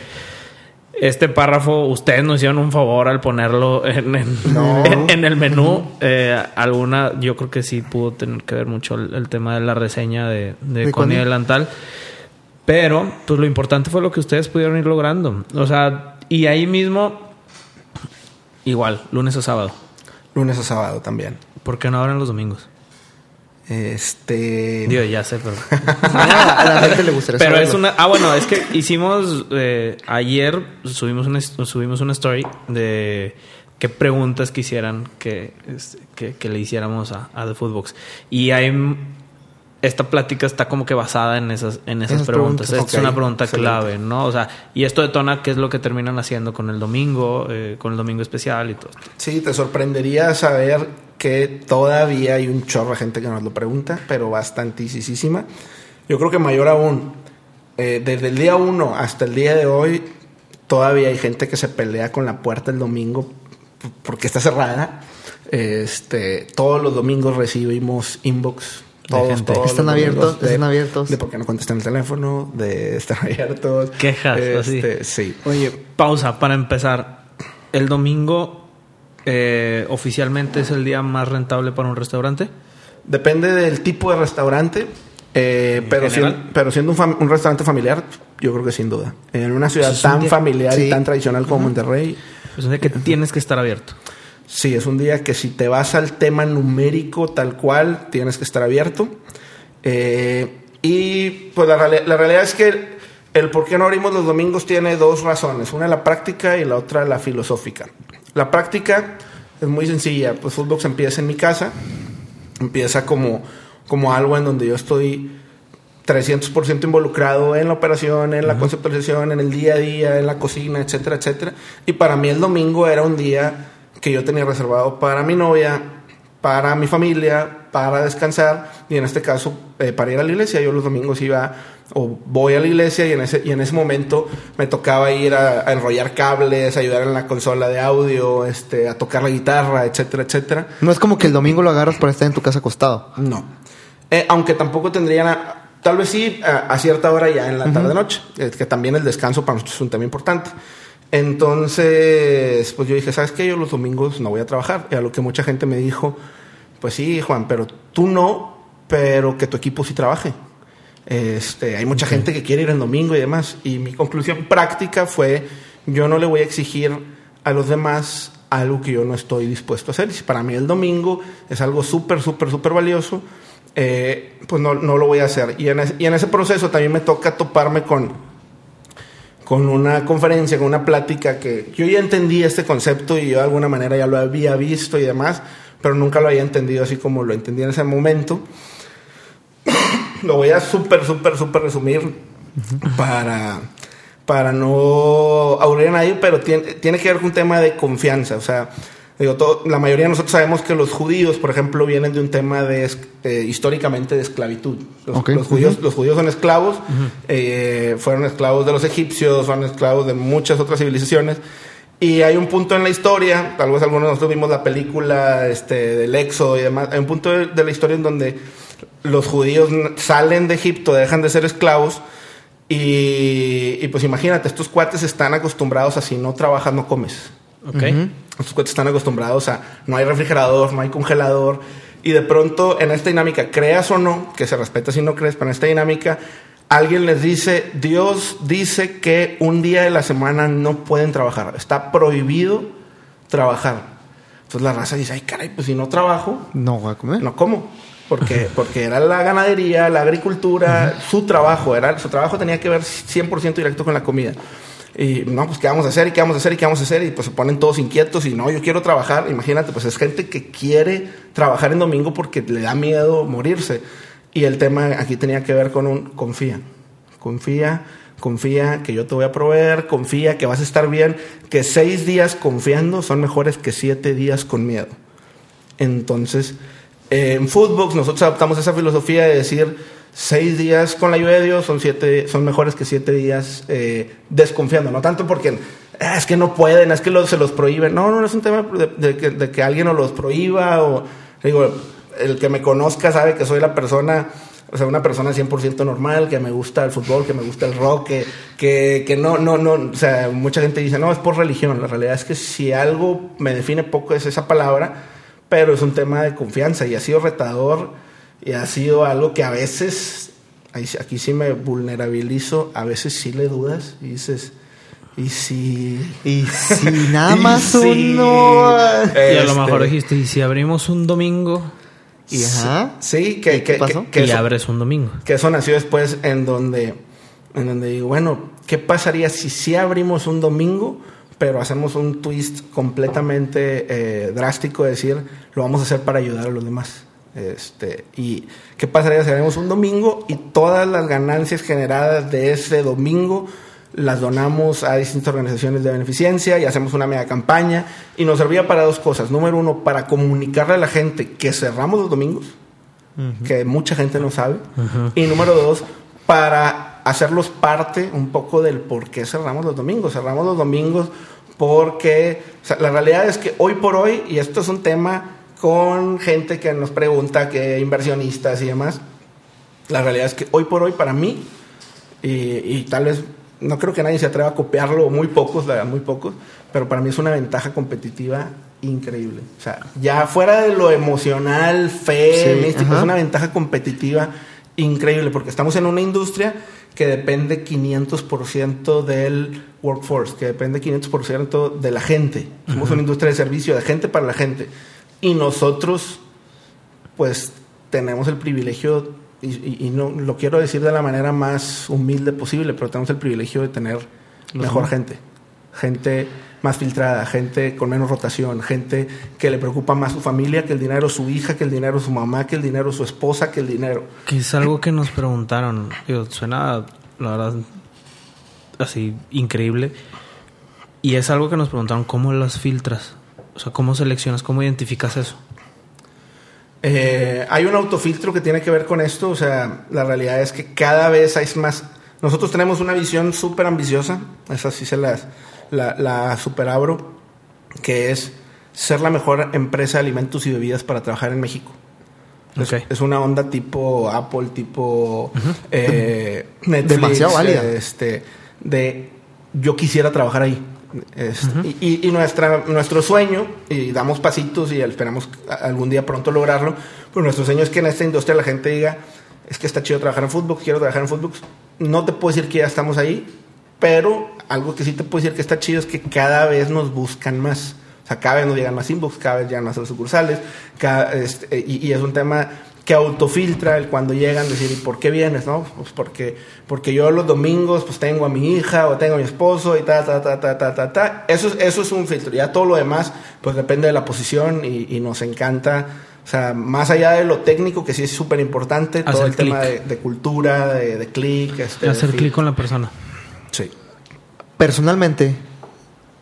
este párrafo, ustedes nos hicieron un favor al ponerlo en, en- No. [LAUGHS] en- en el menú. Eh, alguna, yo creo que sí pudo tener que ver mucho el, el tema de la reseña de, de, De Connie. Delantal. Pero, pues lo importante fue lo que ustedes pudieron ir logrando. O sea, y ahí mismo, igual, lunes o sábado. Lunes a sábado también. ¿Por qué no abren los domingos? Este. Digo, ya sé, pero. [LAUGHS] a la gente le gustaría pero es una. Ah, bueno, es que hicimos. eh, ayer subimos una, subimos una story de qué preguntas quisieran que, este, que, que le hiciéramos a, a The Foodbox. Y hay. Esta plática está como que basada en esas, en esas, Esas preguntas. es una pregunta excelente. clave, ¿no? O sea, y esto detona qué es lo que terminan haciendo con el domingo, eh, con el domingo especial y todo. esto. Sí, te sorprendería saber que todavía hay un chorro de gente que nos lo pregunta, pero bastantísima. Yo creo que mayor aún, eh, desde el día uno hasta el día de hoy, todavía hay gente que se pelea con la puerta el domingo porque está cerrada. Este, todos los domingos recibimos inbox. De Todos, gente. todos Están abiertos, de- están abiertos. De por qué no contestan el teléfono, de estar [LAUGHS] abiertos. Quejas, así. Este, Sí. Oye, pausa para empezar. ¿El domingo eh, oficialmente es el día más rentable para un restaurante? Depende del tipo de restaurante, eh, pero, siendo, pero siendo un, restaurante familiar, yo creo que sin duda. En una ciudad Pues un tan familiar y tan tradicional como Monterrey, Es un día que tienes que estar abierto. sí, es un día que si te vas al tema numérico tal cual, tienes que estar abierto. Eh, y pues la, la realidad es que el por qué no abrimos los domingos tiene dos razones. Una la práctica y la otra la filosófica. La práctica es muy sencilla. Pues Foodbox empieza en mi casa. Empieza como, como algo en donde yo estoy 300% involucrado en la operación, en la conceptualización, en el día a día, en la cocina, etcétera, etcétera. Y para mí el domingo era un día que yo tenía reservado para mi novia, para mi familia, para descansar y en este caso eh, para ir a la iglesia. Yo los domingos iba o voy a la iglesia y en ese, y en ese momento me tocaba ir a, a enrollar cables, ayudar en la consola de audio, este, a tocar la guitarra, etcétera, etcétera. No es como que el domingo lo agarras para estar en tu casa acostado. No. Eh, aunque tampoco tendrían, a- tal vez sí, a, a cierta hora ya en la tarde-noche, eh, que también el descanso para nosotros es un tema importante. Entonces, pues yo dije, ¿sabes qué? Yo los domingos no voy a trabajar. Y a lo que mucha gente me dijo, pues sí, Juan, pero tú no, pero que tu equipo sí trabaje. Este, hay mucha gente que quiere ir el domingo y demás. Y mi conclusión práctica fue, yo no le voy a exigir a los demás algo que yo no estoy dispuesto a hacer. Y si para mí el domingo es algo súper, súper, súper valioso, eh, pues no, no lo voy a hacer. Y en, ese, y en ese proceso también me toca toparme con, con una conferencia, con una plática que yo ya entendí este concepto y yo de alguna manera ya lo había visto y demás, pero nunca lo había entendido así como lo entendí en ese momento. Lo voy a súper, súper, súper resumir para, para no aburrir a nadie, pero tiene, tiene que ver con un tema de confianza. O sea, digo, todo- la mayoría de nosotros sabemos que los judíos, por ejemplo, vienen de un tema de, eh, históricamente de esclavitud. Los, los judíos, los judíos son esclavos, eh, fueron esclavos de los egipcios, fueron esclavos de muchas otras civilizaciones. Y hay un punto en la historia, tal vez algunos de nosotros vimos la película este, del Éxodo y demás, hay un punto de, de la historia en donde los judíos salen de Egipto, dejan de ser esclavos y, y pues imagínate, estos cuates están acostumbrados a si no trabajas no comes. ¿Ok? Estos cuates están acostumbrados a no hay refrigerador, no hay congelador. Y de pronto, en esta dinámica, creas o no, que se respeta si no crees, pero en esta dinámica, alguien les dice: Dios dice que un día de la semana no pueden trabajar. Está prohibido trabajar. Entonces la raza dice: Ay, caray, pues si no trabajo, No voy a comer. no como. Porque, porque era la ganadería, la agricultura, su trabajo. Era, su trabajo tenía que ver 100% directo con la comida. Y no, pues qué vamos a hacer y qué vamos a hacer y qué vamos a hacer. Y pues se ponen todos inquietos y no, yo quiero trabajar. Imagínate, pues es gente que quiere trabajar en domingo porque le da miedo morirse. Y el tema aquí tenía que ver con un confía. Confía, confía que yo te voy a proveer, confía que vas a estar bien, que seis días confiando son mejores que siete días con miedo. Entonces, en Footbox nosotros adoptamos esa filosofía de decir seis días con la ayuda de Dios son, siete, son mejores que siete días eh, desconfiando. No tanto porque "Ah, es que no pueden, es que se los prohíben. No, no, es un tema de, de que, de que alguien nos los prohíba. O, digo, el que me conozca sabe que soy la persona. O sea, una persona 100% normal, que me gusta el fútbol, que me gusta el rock, que, que, que no, no, no, o sea, mucha gente dice, no, es por religión. La realidad es que si algo me define poco es esa palabra, pero es un tema de confianza y ha sido retador y ha sido algo que a veces, aquí sí me vulnerabilizo, a veces sí le dudas y dices, y si... Y si nada [LAUGHS] y más si- uno. Y a lo Este, mejor dijiste, ¿y si abrimos un domingo? Y ajá. Sí, que, ¿Y qué que, pasó? que- que y eso, abres un domingo. que eso nació después en donde, en donde digo, bueno, ¿qué pasaría si sí abrimos un domingo, pero hacemos un twist completamente eh, drástico de decir, lo vamos a hacer para ayudar a los demás? Este, y qué pasaría si abrimos un domingo y todas las ganancias generadas de ese domingo las donamos a distintas organizaciones de beneficencia y hacemos una mega campaña y nos servía para dos cosas. Número uno, para comunicarle a la gente que cerramos los domingos, que mucha gente no sabe. Y número dos, para hacerlos parte un poco del por qué cerramos los domingos. Cerramos los domingos porque o sea, la realidad es que hoy por hoy, y esto es un tema con gente que nos pregunta, que inversionistas y demás, la realidad es que hoy por hoy para mí, y, y tal vez no creo que nadie se atreva a copiarlo, muy pocos, la verdad, muy pocos, pero para mí es una ventaja competitiva increíble. O sea, ya fuera de lo emocional, fe, Sí, místico, es una ventaja competitiva increíble porque estamos en una industria que depende 500% del workforce, que depende 500% de la gente. Somos una industria de servicio, de gente para la gente. Y nosotros, pues, tenemos el privilegio, y, y- y no lo quiero decir de la manera más humilde posible, pero tenemos el privilegio de tener mejor gente. Gente más filtrada, gente con menos rotación, gente que le preocupa más su familia que el dinero, su hija, que el dinero, su mamá, que el dinero, su esposa, que el dinero. Que es algo que nos preguntaron. Digo, suena, la verdad, así increíble. Y es algo que nos preguntaron, ¿cómo las filtras? O sea, ¿cómo seleccionas? ¿Cómo identificas eso? Eh, hay un autofiltro que tiene que ver con esto, o sea, la realidad es que cada vez hay más... Nosotros tenemos una visión súper ambiciosa, esa sí se las, la, la superabro, que es ser la mejor empresa de alimentos y bebidas para trabajar en México. Es, Ok. es una onda tipo Apple, tipo eh, [LAUGHS] Netflix. Demasiado válida. Este, de yo quisiera trabajar ahí. Este, y, y- y nuestra, nuestro sueño, y damos pasitos y esperamos algún día pronto lograrlo, pero nuestro sueño es que en esta industria la gente diga, es que está chido trabajar en fútbol, quiero trabajar en fútbol. No te puedo decir que ya estamos ahí, pero algo que sí te puedo decir que está chido es que cada vez nos buscan más. O sea, cada vez nos llegan más inbox, cada vez llegan más a las sucursales, cada- este, y, y es un tema que autofiltra el cuando llegan, decir, ¿y por qué vienes? No? Pues porque, porque yo los domingos pues tengo a mi hija o tengo a mi esposo y ta, ta, ta, ta, ta, ta, ta. Eso, es- eso es un filtro. Ya todo lo demás pues depende de la posición y, y nos encanta. O sea, más allá de lo técnico, que sí es súper importante, todo el tema de, de cultura, de, de clic. Este, hacer clic con la persona. Sí. Personalmente,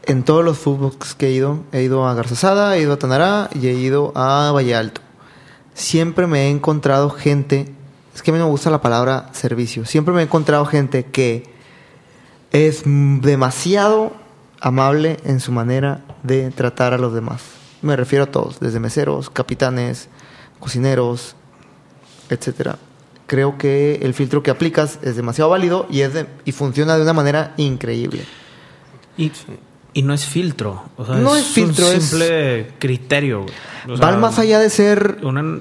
en todos los fútbols que he ido, he ido a Garzasada, he ido a Tanará y he ido a Valle Alto. Siempre me he encontrado gente, es que a mí no me gusta la palabra servicio, siempre me he encontrado gente que es demasiado amable en su manera de tratar a los demás. Me refiero a todos, desde meseros, capitanes, cocineros, etcétera. Creo que el filtro que aplicas es demasiado válido y es de- y funciona de una manera increíble. Y, y no es filtro. O sea, No es, es filtro, un es- simple criterio. güey. O sea, Va más allá de ser Una,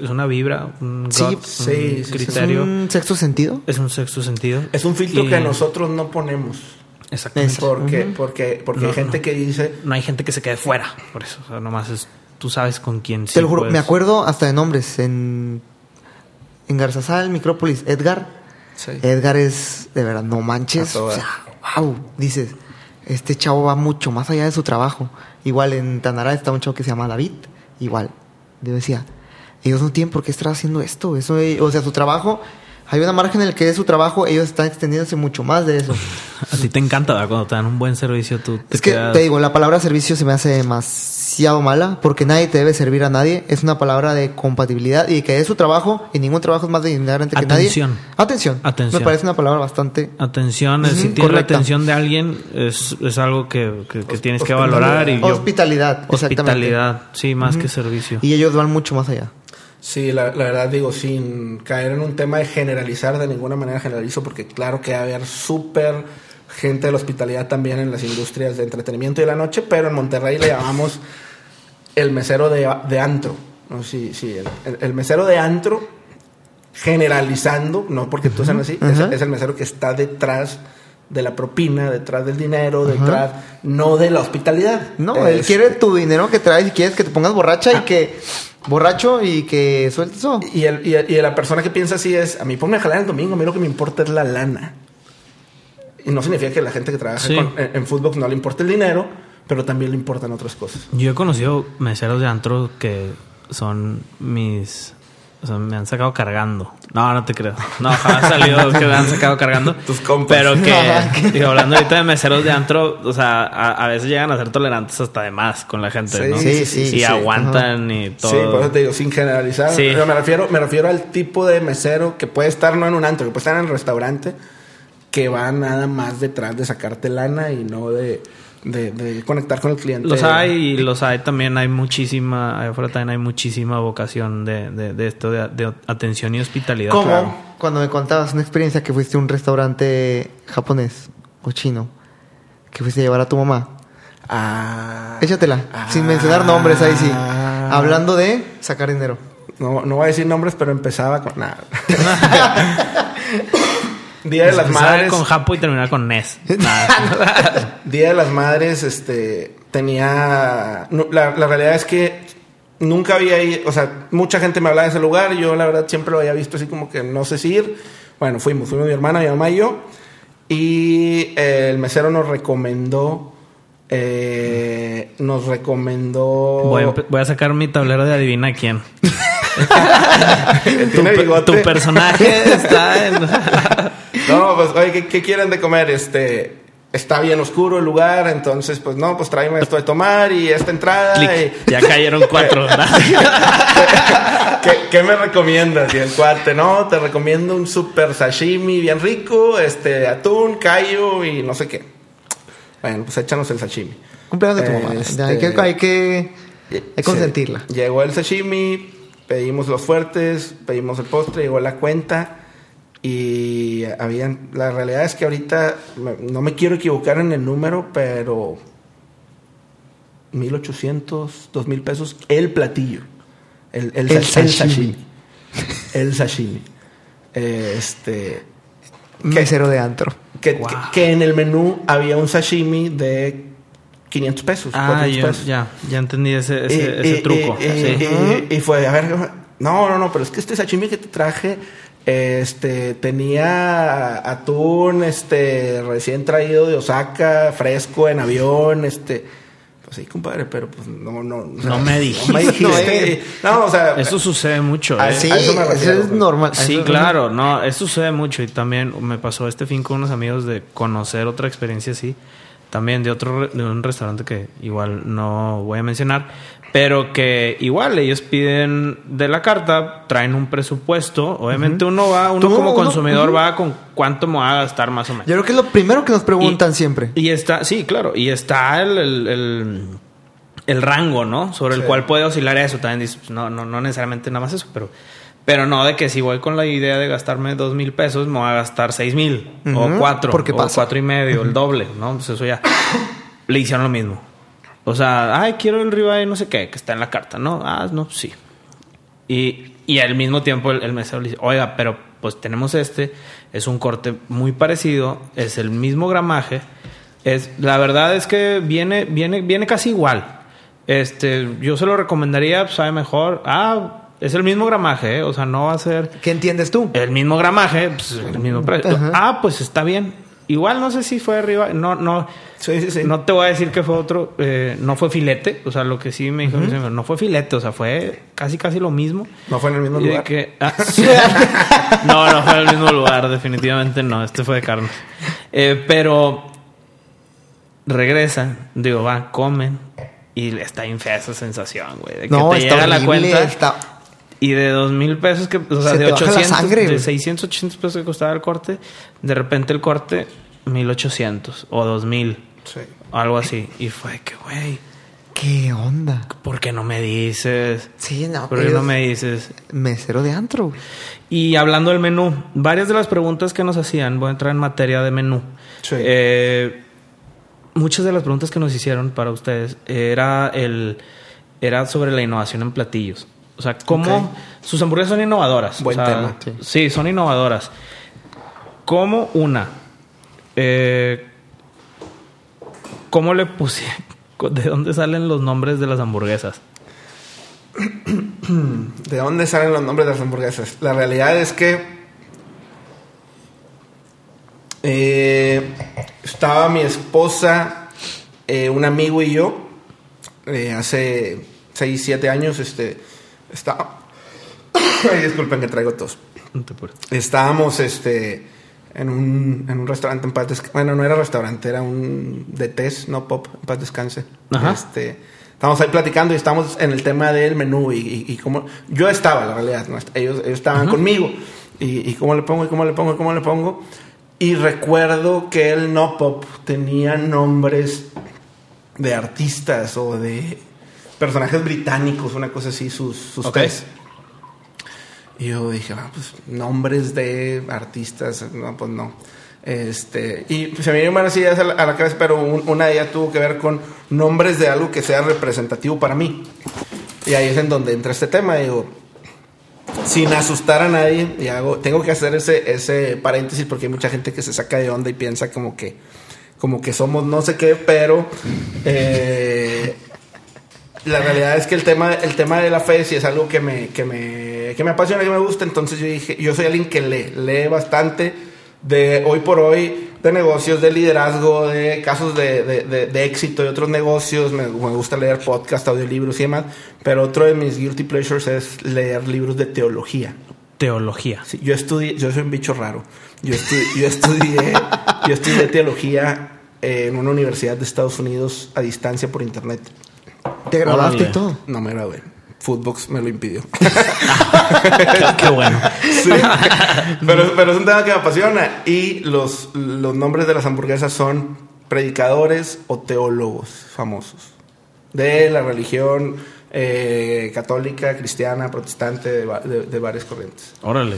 es una vibra, un Sí, gut, sí, un sí, sí, sí. criterio. un sexto sentido. Es un sexto sentido. Es un filtro Y- que nosotros no ponemos. Exactamente. Porque, porque, porque No, hay gente no. que dice, No hay gente que se quede fuera. Por eso. O sea, nomás es. Tú sabes con quién sí Te lo juro, puedes- me acuerdo hasta de nombres. En, en Garzasal, Micrópolis, Edgar. Sí. Edgar es, de verdad, no manches. O sea, wow. Dices, este chavo va mucho más allá de su trabajo. Igual en Tanará está un chavo que se llama David. Igual. Yo decía, ellos no tienen por qué estar haciendo esto. Eso, eh, o sea, su trabajo, hay una margen en el que es su trabajo, ellos están extendiéndose mucho más de eso. [LAUGHS] A ti te encanta, ¿verdad? Cuando te dan un buen servicio, tú te Es que quedas- te digo, la palabra servicio se me hace demasiado mala porque nadie te debe servir a nadie. Es una palabra de compatibilidad y que es su trabajo y ningún trabajo es más dignamente que nadie. Atención. Atención. Atención. Me parece una palabra bastante. Atención, es- si tienes la atención de alguien, es, es algo que, que- que tienes que valorar. Y yo, Hospitalidad, exactamente. hospitalidad, sí, más que servicio. Y ellos van mucho más allá. Sí, la, la verdad digo, sin caer en un tema de generalizar, de ninguna manera generalizo, porque claro que va a haber súper gente de la hospitalidad también en las industrias de entretenimiento y de la noche, pero en Monterrey le llamamos el mesero de, de antro. ¿no? Sí, sí, el, mesero de antro, generalizando, no porque todos sean así, es, Ajá. es el mesero que está detrás de la propina, detrás del dinero, detrás, no de la hospitalidad. No, él quiere tu dinero que traes y quieres que te pongas borracha y que. Borracho y que sueltes eso. Y, el, y, el- y la persona que piensa así es, a mí ponme a jalar el domingo, a mí lo que me importa es la lana. Y no significa que la gente que trabaja Sí. con- en, en fútbol no le importe el dinero, pero también le importan otras cosas. Yo he conocido meseros de antro que son mis... O sea, me han sacado cargando. No, no te creo. No, jamás ha salido [LAUGHS] que me han sacado cargando. [LAUGHS] Tus compas. Pero [LAUGHS] que, digo, hablando ahorita de meseros de antro, o sea, a, a veces llegan a ser tolerantes hasta de más con la gente, Sí, ¿no? sí, sí, Y sí. aguantan y todo. Sí, por eso te digo, sin generalizar. Sí. Pero me refiero, me refiero al tipo de mesero que puede estar no en un antro, que puede estar en el restaurante, que va nada más detrás de sacarte lana y no de, de, de conectar con el cliente. Los hay y los hay también, hay muchísima, allá afuera también hay muchísima vocación de, de, de esto, de, de atención y hospitalidad. ¿Cómo? claro. Cuando me contabas una experiencia que fuiste a un restaurante japonés o chino, que fuiste a llevar a tu mamá. Ah, Échatela, sin mencionar nombres ahí sí. Hablando de sacar dinero. No, no voy a decir nombres, pero empezaba con. Nada. [LAUGHS] [LAUGHS] Día de las Madres. con Japo y terminar con NES. [LAUGHS] [LAUGHS] Día de las Madres, este, tenía... la, la realidad es que nunca había ido, o sea, mucha gente me hablaba de ese lugar, yo la verdad siempre lo había visto así como que no sé si ir. Bueno, fuimos, fuimos mi hermana, mi mamá y yo, y eh, el mesero nos recomendó, eh, nos recomendó... voy, a, empe- voy a sacar mi tablero de adivina quién. [LAUGHS] tu, tu personaje está en... No, [LAUGHS] pues, oye, ¿qué, qué quieren de comer? Este, está bien oscuro el lugar, entonces, pues, no, pues tráeme esto de tomar y esta entrada. Clic. y- Ya cayeron cuatro. [LAUGHS] ¿Qué, qué me recomiendas? Y el cuate, no, te recomiendo un super sashimi bien rico, este, atún, callo y no sé qué. Bueno, pues échanos el sashimi. Cumpleaños de tu mamá. Este- Hay que, hay que, hay que consentirla. Sí. Llegó el sashimi, pedimos los fuertes, pedimos el postre, llegó la cuenta y habían... La realidad es que ahorita me- no me quiero equivocar en el número, pero 1800, 2000 pesos el platillo. El, el, El sa- el sashimi. sashimi. El sashimi. Eh, este... Mesero de antro. Que, Wow. que- que en el menú había un sashimi de 500 pesos. Ah, 400 yo, pesos. ya, ya entendí ese, ese, Y- ese y- truco. y- sí. y- y fue, a ver, no, no, no, pero es que este sashimi que te traje, este, tenía atún, este, recién traído de Osaka, fresco en avión, este, pues sí, compadre, pero pues no, no. No [LAUGHS] me dijiste. No, me dijiste. no, o sea. Eso sucede mucho. ¿eh? Sí, eso me eso, refiero, es güey. normal. a Sí, eso- claro, no, eso sucede mucho y también me pasó este fin con unos amigos de conocer otra experiencia así, también de otro de un restaurante que igual no voy a mencionar, pero que igual ellos piden de la carta, traen un presupuesto, obviamente uno va, uno como uno, consumidor va con cuánto me va a gastar más o menos. Yo creo que es lo primero que nos preguntan Y- siempre. Y está, sí, claro, y está el, el, el- el rango, ¿no? Sobre el cual puede oscilar eso. También dices, pues, no, no, no necesariamente nada más eso, pero, pero no de que si voy con la idea de gastarme dos mil pesos, me voy a gastar seis mil o cuatro porque o pasa. cuatro y medio, el doble, ¿no? Pues eso ya le hicieron lo mismo. O sea, ay, quiero el ribeye no sé qué, que está en la carta, ¿no? Ah, no, sí. Y, y al mismo tiempo el, el mesero le dice, oiga, pero pues tenemos este, es un corte muy parecido, es el mismo gramaje, es, la verdad es que viene, viene, viene casi igual. Este, yo se lo recomendaría, pues, sabe mejor. Ah, es el mismo gramaje, ¿eh? o sea, no va a ser ¿Qué entiendes tú? el mismo gramaje, pues, el mismo precio. Ajá. Ah, pues está bien. Igual no sé si fue arriba, no, no, Sí, sí, sí. no te voy a decir que fue otro, eh, no fue filete, o sea, lo que sí me dijo, no fue filete, o sea, fue casi casi lo mismo. No fue en el mismo Y lugar. que- ah, [LAUGHS] no, no fue en el mismo lugar, definitivamente no, este fue de carne. Eh, pero regresan, digo, va, comen y está bien fea esa sensación, güey, de que No, te llega la horrible, cuenta está- y de dos mil pesos que, o sea, Se de te baja la 800, sangre, de güey. 600, 800 pesos que costaba el corte, de repente el corte 1800 o 2000, Sí. algo así. Y fue que, güey, ¿Qué onda? ¿por qué no me dices? Sí, no. ¿Por qué no me dices? Mesero de antro. güey. Y hablando del menú, varias de las preguntas que nos hacían, voy a entrar en materia de menú. Sí. Eh, muchas de las preguntas que nos hicieron para ustedes era el era sobre la innovación en platillos. O sea, cómo sus hamburguesas son innovadoras. Buen O sea, tema, sí. sí, son innovadoras. ¿Cómo una? Eh, ¿Cómo le puse? [LAUGHS] ¿De dónde salen los nombres de las hamburguesas? [CLEARS THROAT] ¿De dónde salen los nombres de las hamburguesas? La realidad es que eh, estaba mi esposa, eh, un amigo y yo, eh, hace 6, 7 años, este, está... [COUGHS] Ay, disculpen que traigo tos. No te. Estábamos este, en, un, en un restaurante en paz descanse. Bueno, no era restaurante, era un de test, no pop, en paz descanse. Ajá. Este, estábamos ahí platicando y estábamos en el tema del menú y, y, y cómo... Yo estaba, la realidad, no ellos, ellos estaban conmigo. Y, y cómo le pongo, y cómo le pongo, y cómo le pongo. Y recuerdo que el no pop tenía nombres de artistas o de personajes británicos, una cosa así, sus, sus Ok. test. Y yo dije, ah, pues nombres de artistas, no, pues no. Este, y se me vinieron ideas a la, a la cabeza, pero un- una de ellas tuvo que ver con nombres de algo que sea representativo para mí. Y ahí es en donde entra este tema. Digo, sin asustar a nadie, y hago, tengo que hacer ese, ese paréntesis porque hay mucha gente que se saca de onda y piensa como que, como que somos no sé qué, pero eh, la realidad es que el tema, el tema de la fe sí es algo que me, que me, que me apasiona, que me gusta. Entonces yo dije, yo soy alguien que lee, lee bastante de hoy por hoy, de negocios, de liderazgo, de casos de, de, de- de éxito de otros negocios. Me, me gusta leer podcast, audiolibros y demás. Pero otro de mis guilty pleasures es leer libros de teología. Teología. Sí, yo estudié, yo soy un bicho raro. Yo, estu- yo estudié, yo estudié teología en una universidad de Estados Unidos a distancia por internet. Te grabaste Órale. y todo. No me gradué. Footbox me lo impidió. [LAUGHS] qué, qué bueno. Sí. pero, pero es un tema que me apasiona. Y los, los nombres de las hamburguesas son predicadores o teólogos famosos. De la religión eh, católica, cristiana, protestante, de, de- de varias corrientes. Órale.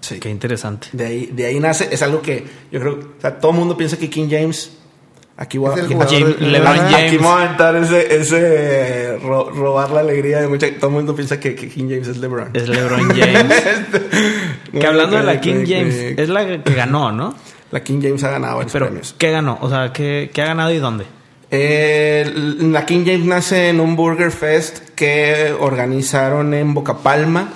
Sí. Qué interesante. De ahí, de ahí nace, es algo que yo creo, o sea, todo el mundo piensa que King James, aquí voy a, jugador LeBron. James. aquí me voy a aventar ese, ese ro- robar la alegría de mucha, todo el mundo piensa que, que King James es LeBron. Es LeBron [LAUGHS] James. que hablando de la King James, es la que ganó, ¿no? La King James ha ganado varios Pero, premios. ¿qué ganó? O sea, ¿qué, qué ha ganado y dónde? Eh, la King James nace en un Burger Fest que organizaron en Boca Palma.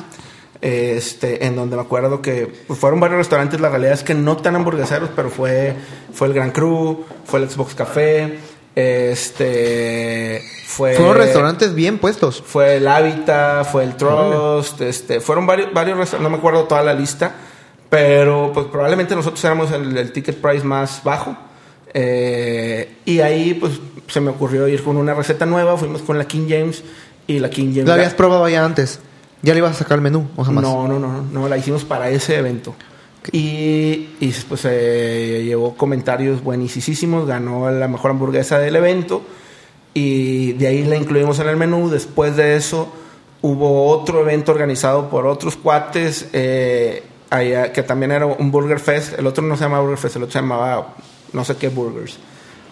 Este, en donde me acuerdo que pues, fueron varios restaurantes, la realidad es que no tan hamburgueseros, pero fue, fue el Gran Cru, fue el Xbox Café, este, fue... Fueron restaurantes bien puestos. Fue el Hábitat, fue el Trust, este, fueron varios, varios restaurantes, no me acuerdo toda la lista, pero pues probablemente nosotros éramos el, el ticket price más bajo. Eh, y ahí pues se me ocurrió ir con una receta nueva, fuimos con la King James y la King James... ¿Lo habías probado ya antes? ¿Ya le ibas a sacar el menú o jamás? No, no, no, no, no, la hicimos para ese evento. Y, y pues eh, llevó comentarios buenísimos, ganó la mejor hamburguesa del evento y de ahí la incluimos en el menú. Después de eso hubo otro evento organizado por otros cuates eh, allá, que también era un Burger Fest. El otro no se llamaba Burger Fest, el otro se llamaba no sé qué Burgers.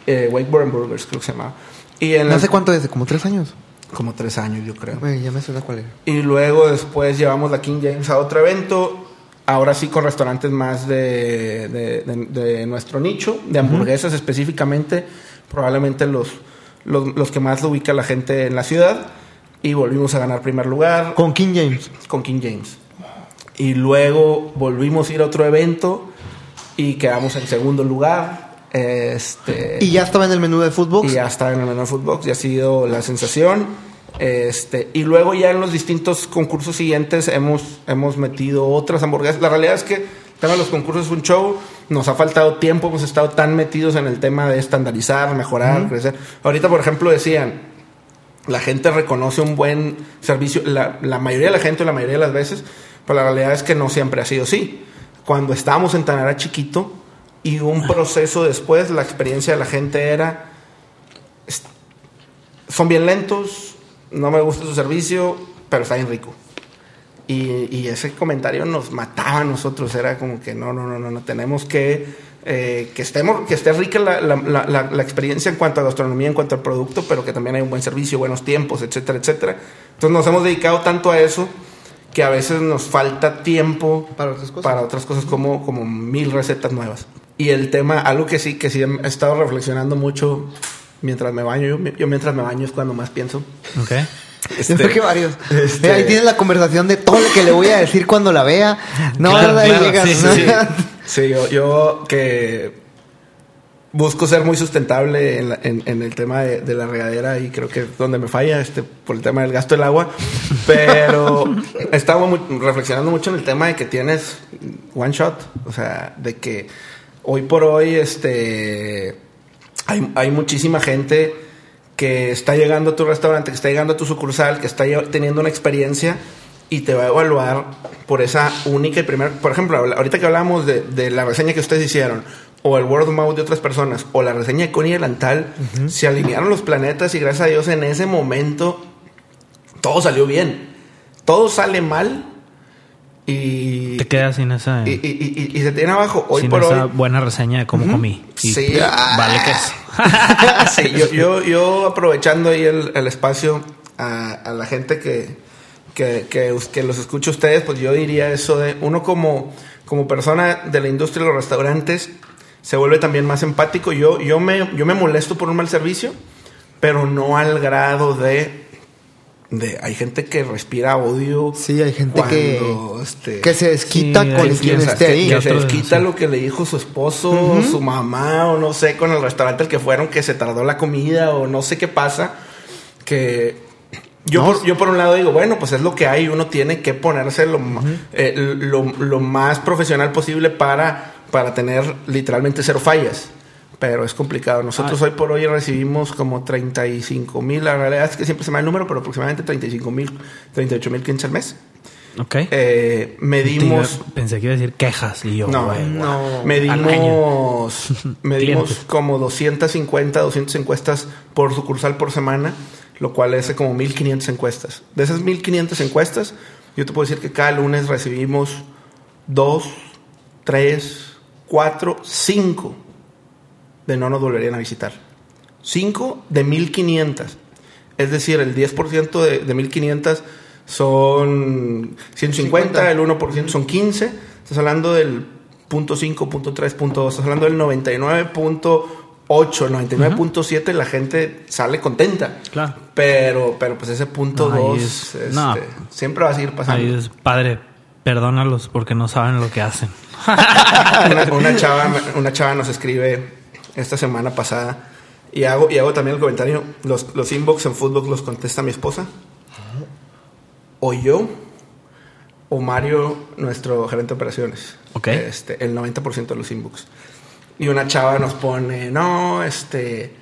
Eh, Burgers creo que se llamaba. Y en ¿No la- sé cuánto desde? ¿Como tres años? Como tres años yo creo. Güey, ya me suena cuál era. Y luego después llevamos la King James a otro evento. Ahora sí con restaurantes más de, de- de- de nuestro nicho, de hamburguesas específicamente. Probablemente los, los, los que más lo ubica la gente en la ciudad. Y volvimos a ganar primer lugar Con King James. con King James. Y luego volvimos a ir a otro evento y quedamos en segundo lugar. Este, Y ya estaba en el menú de Footbox. y ya está en el menú de Footbox y ha sido la sensación. Este, y luego ya en los distintos concursos siguientes hemos, hemos metido otras hamburguesas. La realidad es que el tema de los concursos es un show. Nos ha faltado tiempo, hemos estado tan metidos en el tema de estandarizar, mejorar, crecer. Ahorita, por ejemplo, decían, la gente reconoce un buen servicio, la, la mayoría de la gente, la mayoría de las veces, pero la realidad es que no siempre ha sido así. Cuando estábamos en Tanara chiquito y un proceso después, la experiencia de la gente era, son bien lentos, no me gusta su servicio, pero está bien rico. Y, y ese comentario nos mataba a nosotros, era como que no, no, no, no, no tenemos que, eh, que, estemos, que esté rica la, la- la- la- la experiencia en cuanto a gastronomía, en cuanto al producto, pero que también hay un buen servicio, buenos tiempos, etcétera, etcétera. Entonces nos hemos dedicado tanto a eso que a veces nos falta tiempo Para otras cosas. para otras cosas como, como mil recetas nuevas. Y el tema, algo que sí, que sí he estado reflexionando mucho mientras me baño, yo, yo mientras me baño es cuando más pienso. Ok. Yo creo que varios. este- ahí tienes la conversación de todo lo que le voy a decir cuando la vea. No, Claro, ¿verdad? Y claro, llegas, sí, ¿no? Sí, sí, yo, yo que busco ser muy sustentable en, la- en- en el tema de, de la regadera y creo que es donde me falla este, por el tema del gasto del agua. Pero estaba muy- reflexionando mucho en el tema de que tienes one shot, o sea, de que hoy por hoy este, hay, hay muchísima gente que está llegando a tu restaurante, que está llegando a tu sucursal, que está teniendo una experiencia y te va a evaluar por esa única y primera. Por ejemplo, ahorita que hablamos de, de la reseña que ustedes hicieron, o el word of mouth de otras personas, o la reseña de Connie Delantal, se alinearon los planetas y gracias a Dios en ese momento todo salió bien. Todo sale mal y... Te quedas sin esa... Y, y- y- y se tiene abajo. Hoy sin por esa hoy... buena reseña de cómo comí. Y Sí. Vale que es. [LAUGHS] Sí, yo, yo, [LAUGHS] yo aprovechando ahí el, el espacio a, a la gente que, que, que, los escucha ustedes, pues yo diría eso de uno como, como persona de la industria de los restaurantes se vuelve también más empático. Yo, yo, me, yo me molesto por un mal servicio, pero no al grado de... de hay gente que respira odio. Sí, hay gente que, cuando, este, que se desquita Sí, con quien que, esté que- ahí. que se desquita sí. lo que le dijo su esposo, su mamá, o no sé, con el restaurante al que fueron, que se tardó la comida, o no sé qué pasa. Que yo, No. por, yo por un lado digo, bueno, pues es lo que hay, uno tiene que ponerse lo, eh, lo, lo más profesional posible para, para tener literalmente cero fallas. Pero es complicado. Nosotros Ah. hoy por hoy recibimos como 35 mil, la realidad es que siempre se me da el número, pero aproximadamente 35 mil, 38 mil clientes al mes. Ok. Eh, medimos... Pensé que iba a decir quejas y yo, No, güey, no. Medimos, [LAUGHS] medimos como 250, 200 encuestas por sucursal por semana, lo cual es como 1500 encuestas. De esas 1500 encuestas, yo te puedo decir que cada lunes recibimos dos, tres, cuatro, cinco de no nos volverían a visitar. Cinco de 1500. Es decir, el 10% de, de 1500 son 150, 50. el 1% son 15. Estás hablando del punto 5, punto 3, punto 2. Estás hablando del 99.8, 99.7. La gente sale contenta. Claro. Pero, pero pues ese punto No, ahí 2 es- este, no. siempre va a seguir pasando. Ahí es, padre, perdónalos porque no saben lo que hacen. [LAUGHS] una, una chava, una chava nos escribe esta semana pasada y hago, y hago también el comentario, los, los inbox en Footbox los contesta mi esposa, o yo, o Mario, nuestro gerente de operaciones. Ok. Este, el 90% de los inbox. Y una chava nos pone, no, este...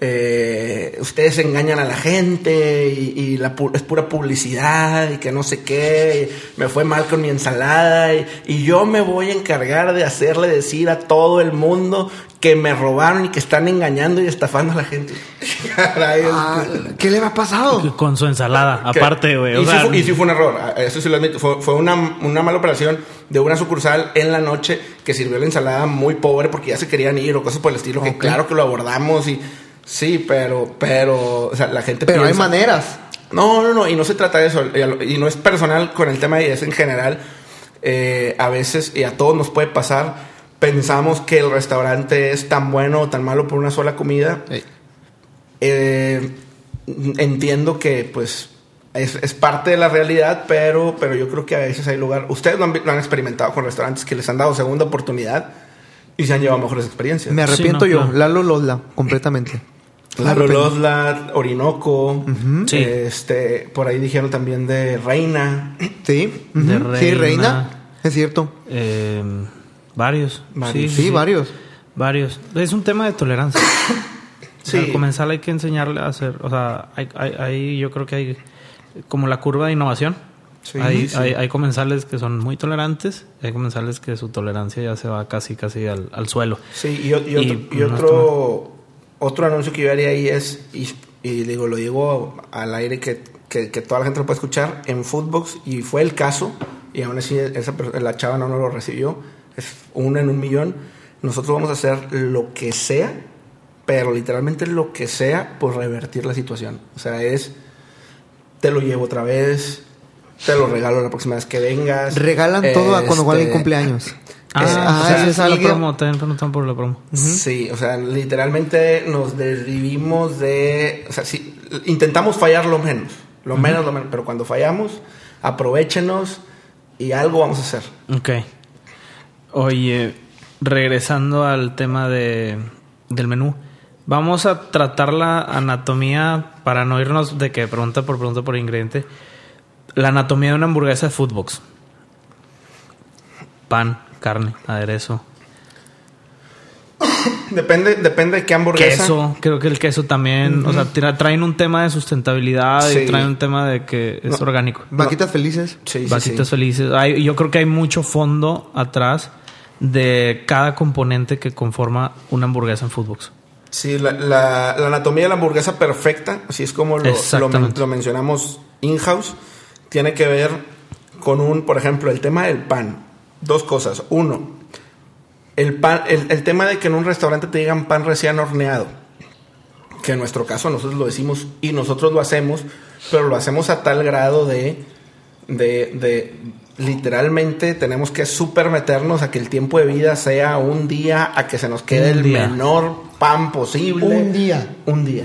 eh, ustedes engañan a la gente y, y la pu- es pura publicidad y que no sé qué, me fue mal con mi ensalada y, y yo me voy a encargar de hacerle decir a todo el mundo que me robaron y que están engañando y estafando a la gente. [LAUGHS] Caray, Ah, ¿Qué le ha pasado? Con su ensalada, aparte, güey. Y, sí fue- y sí fue un error, a- eso sí lo admito. Fue, fue una, una mala operación de una sucursal en la noche que sirvió la ensalada muy pobre porque ya se querían ir o cosas por el estilo. Que claro que lo abordamos y sí, pero, pero, o sea, la gente Pero hay piensa- maneras. no, no, no, y no se trata de eso, y no es personal con el tema y es en general. eh, a veces, y a todos nos puede pasar, pensamos que el restaurante es tan bueno o tan malo por una sola comida. Eh, entiendo que, pues, es, es parte de la realidad, pero, pero yo creo que a veces hay lugar. Ustedes lo han, lo han experimentado con restaurantes que les han dado segunda oportunidad y se han llevado mejores experiencias. Me arrepiento Sí, no, yo. claro. Lalo Losla, completamente. Lalo Losla, Orinoco, Sí. este, por ahí dijeron también de Reina. Sí, De ujú. sí, reina. reina. Es cierto. eh, varios. Varios. Sí, varios. Varios. Es un tema de tolerancia. [COUGHS] Sí. Al comenzar hay que enseñarle a hacer, o sea, hay, hay- hay- yo creo que hay como la curva de innovación. Sí, hay, sí. hay, hay comensales que son muy tolerantes, hay comensales que su tolerancia ya se va casi casi al, al suelo. Sí, y, otro, Y y no otro, otro anuncio que yo haría ahí es, y, digo, lo digo al aire que, que, que toda la gente lo puede escuchar, en Footbox, y fue el caso, y aún así esa, la chava no nos lo recibió, es uno en un millón, nosotros vamos a hacer lo que sea, pero literalmente lo que sea por revertir la situación. O sea, es, te lo llevo otra vez, te lo regalo la próxima vez que vengas. Regalan todo a cuando Este, alguien cumpleaños. [LAUGHS] Ah, Es- o ah, sea, ese es la promo, preguntan por la promo. Sí, o sea, literalmente nos desvivimos de. O sea, sí, intentamos fallar lo menos. Lo menos, lo menos. Pero cuando fallamos, aprovechenos y algo vamos a hacer. Ok. Oye, regresando al tema de, del menú, vamos a tratar la anatomía para no irnos de que pregunta por pregunta por ingrediente. La anatomía de una hamburguesa de Foodbox. Pan, carne, aderezo, [COUGHS] Depende, depende de qué hamburguesa. queso. Creo que el queso también, o sea, tra- traen un tema de sustentabilidad Sí. y traen un tema de que es orgánico. Vaquitas felices. Sí, sí, Vaquitas sí. felices. Hay- yo creo que hay mucho fondo atrás de cada componente que conforma una hamburguesa en Foodbox. Sí, la, la- la anatomía de la hamburguesa perfecta, así es como lo, lo, mencionamos in-house, tiene que ver con un, por ejemplo, el tema del pan. Dos cosas. Uno, el, pan, el, el tema de que en un restaurante te digan pan recién horneado. Que en nuestro caso nosotros lo decimos y nosotros lo hacemos, pero lo hacemos a tal grado de, de, de literalmente tenemos que super meternos a que el tiempo de vida sea un día, a que se nos quede Un el día. menor pan posible. Un día. Un día.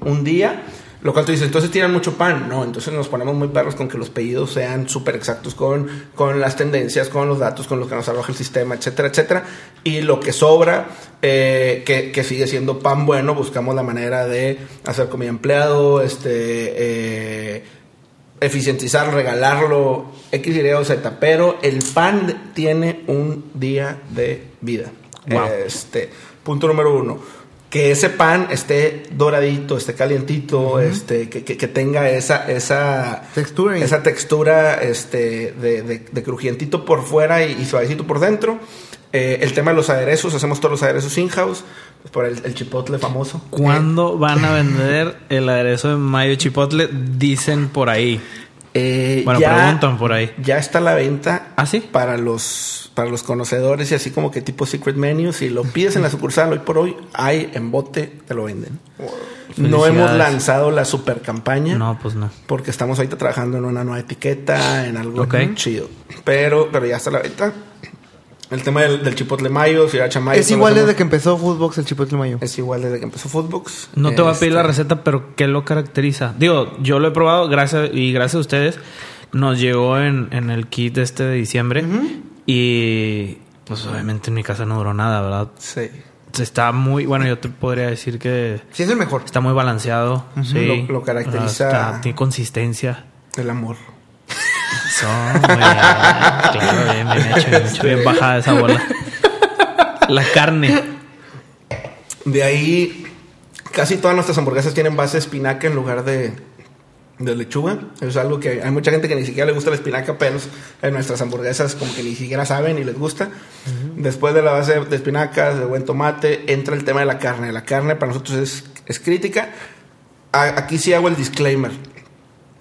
Un día. Lo cual tú dices, entonces tiran mucho pan. No, entonces nos ponemos muy perros con que los pedidos sean súper exactos con, con las tendencias, con los datos, con los que nos arroja el sistema, etcétera, etcétera. Y lo que sobra, eh, que, que sigue siendo pan bueno, buscamos la manera de hacer comida empleado, este, eh, eficientizar, regalarlo, X, Y o Z. Pero el pan tiene un día de vida. Wow. Este, punto número uno. Que ese pan esté doradito, esté calientito, este, que, que- que tenga esa, esa Textura. esa textura este, de, de- de crujientito por fuera y, y suavecito por dentro. Eh, el tema de los aderezos, hacemos todos los aderezos in-house, por el, el chipotle famoso. ¿Cuándo van a [LAUGHS] vender el aderezo de mayo chipotle? Dicen por ahí. Eh, Bueno, preguntan por ahí. Ya está a la venta ¿Ah, sí? para los para los conocedores y así como que tipo secret menu. Si lo pides en la sucursal hoy por hoy, hay en bote, te lo venden. No hemos lanzado la super campaña. No, pues no. Porque estamos ahorita trabajando en una nueva etiqueta, en algo Ok. chido. Pero, pero ya está a la venta. El tema del, del chipotle mayo, sriracha mayo. Es igual desde que empezó Foodbox el chipotle mayo. Es igual desde que empezó Foodbox. No te voy a pedir la Este, receta, pero ¿qué lo caracteriza? Digo, yo lo he probado gracias y gracias a ustedes nos llegó en, en el kit este de diciembre y pues obviamente en mi casa no duró nada, ¿verdad? Sí. Está muy, bueno, yo te podría decir que Sí, es el mejor. está muy balanceado, sí. Lo- lo caracteriza- Está- tiene consistencia. El amor. Muy bien. Claro, bien, bien hecho, bien hecho, bien bajada esa bola. La carne. De ahí, casi todas nuestras hamburguesas tienen base de espinaca en lugar de, de lechuga. Es algo que hay mucha gente que ni siquiera le gusta la espinaca, pero en nuestras hamburguesas como que ni siquiera saben y les gusta. Después de la base de espinacas, de buen tomate, entra el tema de la carne. La carne para nosotros es, es crítica. A- aquí sí hago el disclaimer.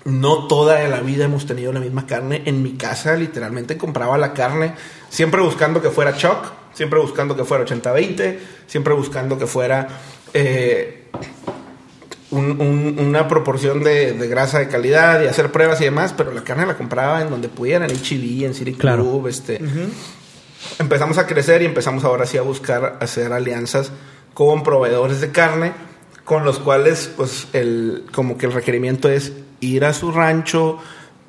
No toda la vida hemos tenido la misma carne. En mi casa, literalmente, compraba la carne siempre buscando que fuera choc, siempre buscando que fuera 80-20, siempre buscando que fuera eh, un- un- una proporción de, de grasa de calidad y hacer pruebas y demás, pero la carne la compraba en donde pudiera, en HB, en City Club, Claro. este, empezamos a crecer y empezamos ahora sí a buscar hacer alianzas con proveedores de carne con los cuales pues el como que el requerimiento es ir a su rancho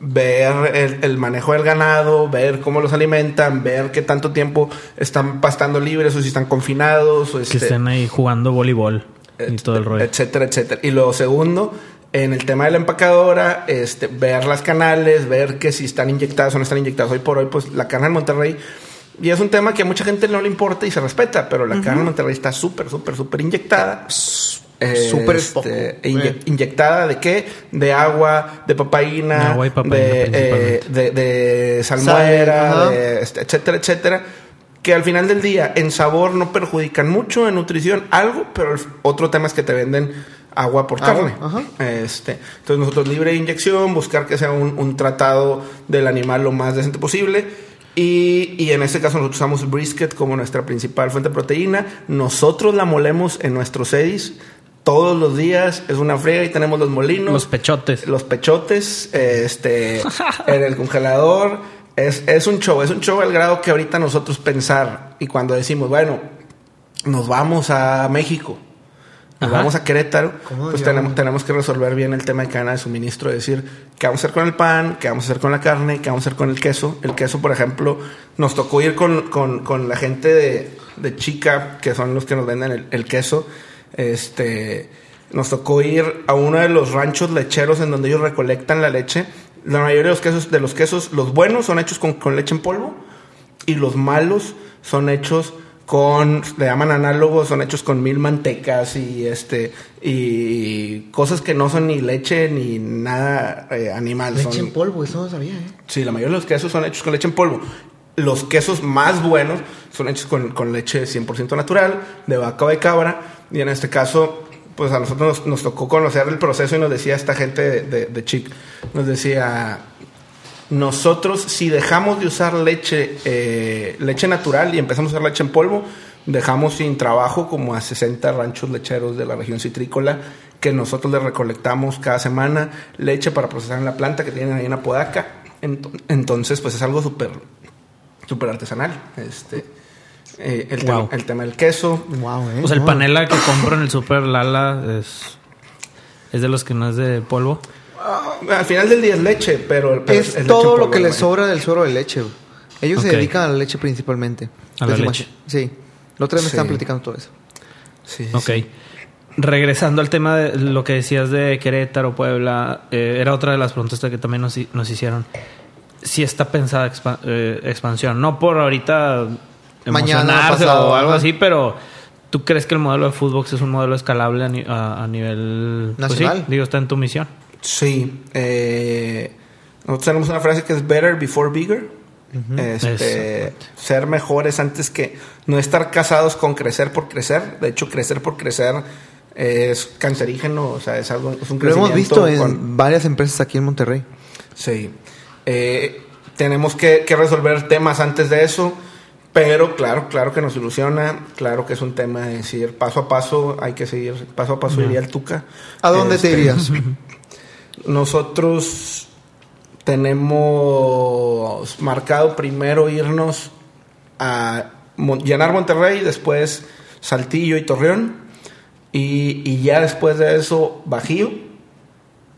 ver el, el manejo del ganado ver cómo los alimentan ver qué tanto tiempo están pastando libres o si están confinados o Que este, estén ahí jugando voleibol y todo el rollo. etcétera, etcétera. Y lo segundo, en el tema de la empacadora, este, ver las canales, ver que si están inyectadas o no están inyectadas. Hoy por hoy, pues la carne en Monterrey, y es un tema que a mucha gente no le importa y se respeta, pero la carne en Monterrey está súper, súper, súper inyectada. Eh, Súper es poco. inye- Eh. inyectada de qué? De agua, de papaína, De agua y papaína, de, eh, principalmente. de, de salmuera, Sal, de, este, etcétera, etcétera. Que al final del día, en sabor no perjudican mucho, en nutrición algo, pero el otro tema es que te venden agua por Agua, carne. ajá. Este, entonces nosotros libre de inyección, buscar que sea un, un tratado del animal lo más decente posible. Y, y en este caso nosotros usamos brisket como nuestra principal fuente de proteína. Nosotros la molemos en nuestros sedis todos los días. Es una friega y tenemos los molinos Los pechotes. los pechotes, este, [LAUGHS] en el congelador. Es, es un show, es un show al grado que ahorita nosotros pensar y cuando decimos, bueno, nos vamos a México, nos Ajá. vamos a Querétaro, ¿Cómo pues tenemos, tenemos que resolver bien el tema de cadena de suministro, decir qué vamos a hacer con el pan, qué vamos a hacer con la carne, qué vamos a hacer con el queso. El queso, por ejemplo, nos tocó ir con, con- con la gente de, de Chica, que son los que nos venden el, el queso. Este, nos tocó ir a uno de los ranchos lecheros en donde ellos recolectan la leche. La mayoría de los quesos, de los quesos, los buenos son hechos con, con leche en polvo y los malos son hechos con, le llaman análogos, son hechos con mil mantecas y este y cosas que no son ni leche ni nada eh, animal. Leche son- en polvo, eso no sabía, ¿eh? Sí, la mayoría de los quesos son hechos con leche en polvo. Los quesos más buenos son hechos con, leche 100% natural, de vaca o de cabra. Y en este caso, pues a nosotros nos, tocó conocer el proceso y nos decía esta gente de, Chic, nos decía, nosotros si dejamos de usar leche, eh, leche natural y empezamos a usar leche en polvo, dejamos sin trabajo como a 60 ranchos lecheros de la región citrícola que nosotros les recolectamos cada semana leche para procesar en la planta que tienen ahí en Apodaca. Ent- Entonces, pues es algo súper súper artesanal. Este, eh, el, Wow. tema, el tema del queso. Wow, eh. O sea, el panela que compro en el super Lala es, es de los que no es de polvo. Ah, al final del día es leche, pero, pero Es leche todo lo que les güey. sobra del suero de leche. Ellos se dedican a la leche principalmente. A la leche. Sí. La otra vez me Sí. estaban platicando todo eso. Sí, sí, Ok. sí. Regresando al tema de lo que decías de Querétaro, Puebla, eh, era otra de las preguntas que también nos hicieron. Si está pensada expa- eh, expansión, no por ahorita Mañana, pasado, o algo así, pero ¿tú crees que el modelo de fútbol es un modelo escalable a, ni- a- a nivel pues sí, Nacional. digo, está en tu misión. Sí. eh, nosotros tenemos una frase que es better before bigger. Este, ser mejores antes que no estar casados con crecer por crecer. De hecho, crecer por crecer es cancerígeno, o sea, es algo es un Lo hemos visto en con- varias empresas aquí en Monterrey. Sí. Eh, tenemos que, que resolver temas antes de eso, pero claro, claro que nos ilusiona, claro que es un tema de decir paso a paso, hay que seguir paso a paso, iría el Tuca. ¿A dónde te Este, irías? [LAUGHS] Nosotros tenemos marcado primero irnos a llenar Monterrey, después Saltillo y Torreón, y, y ya después de eso Bajío,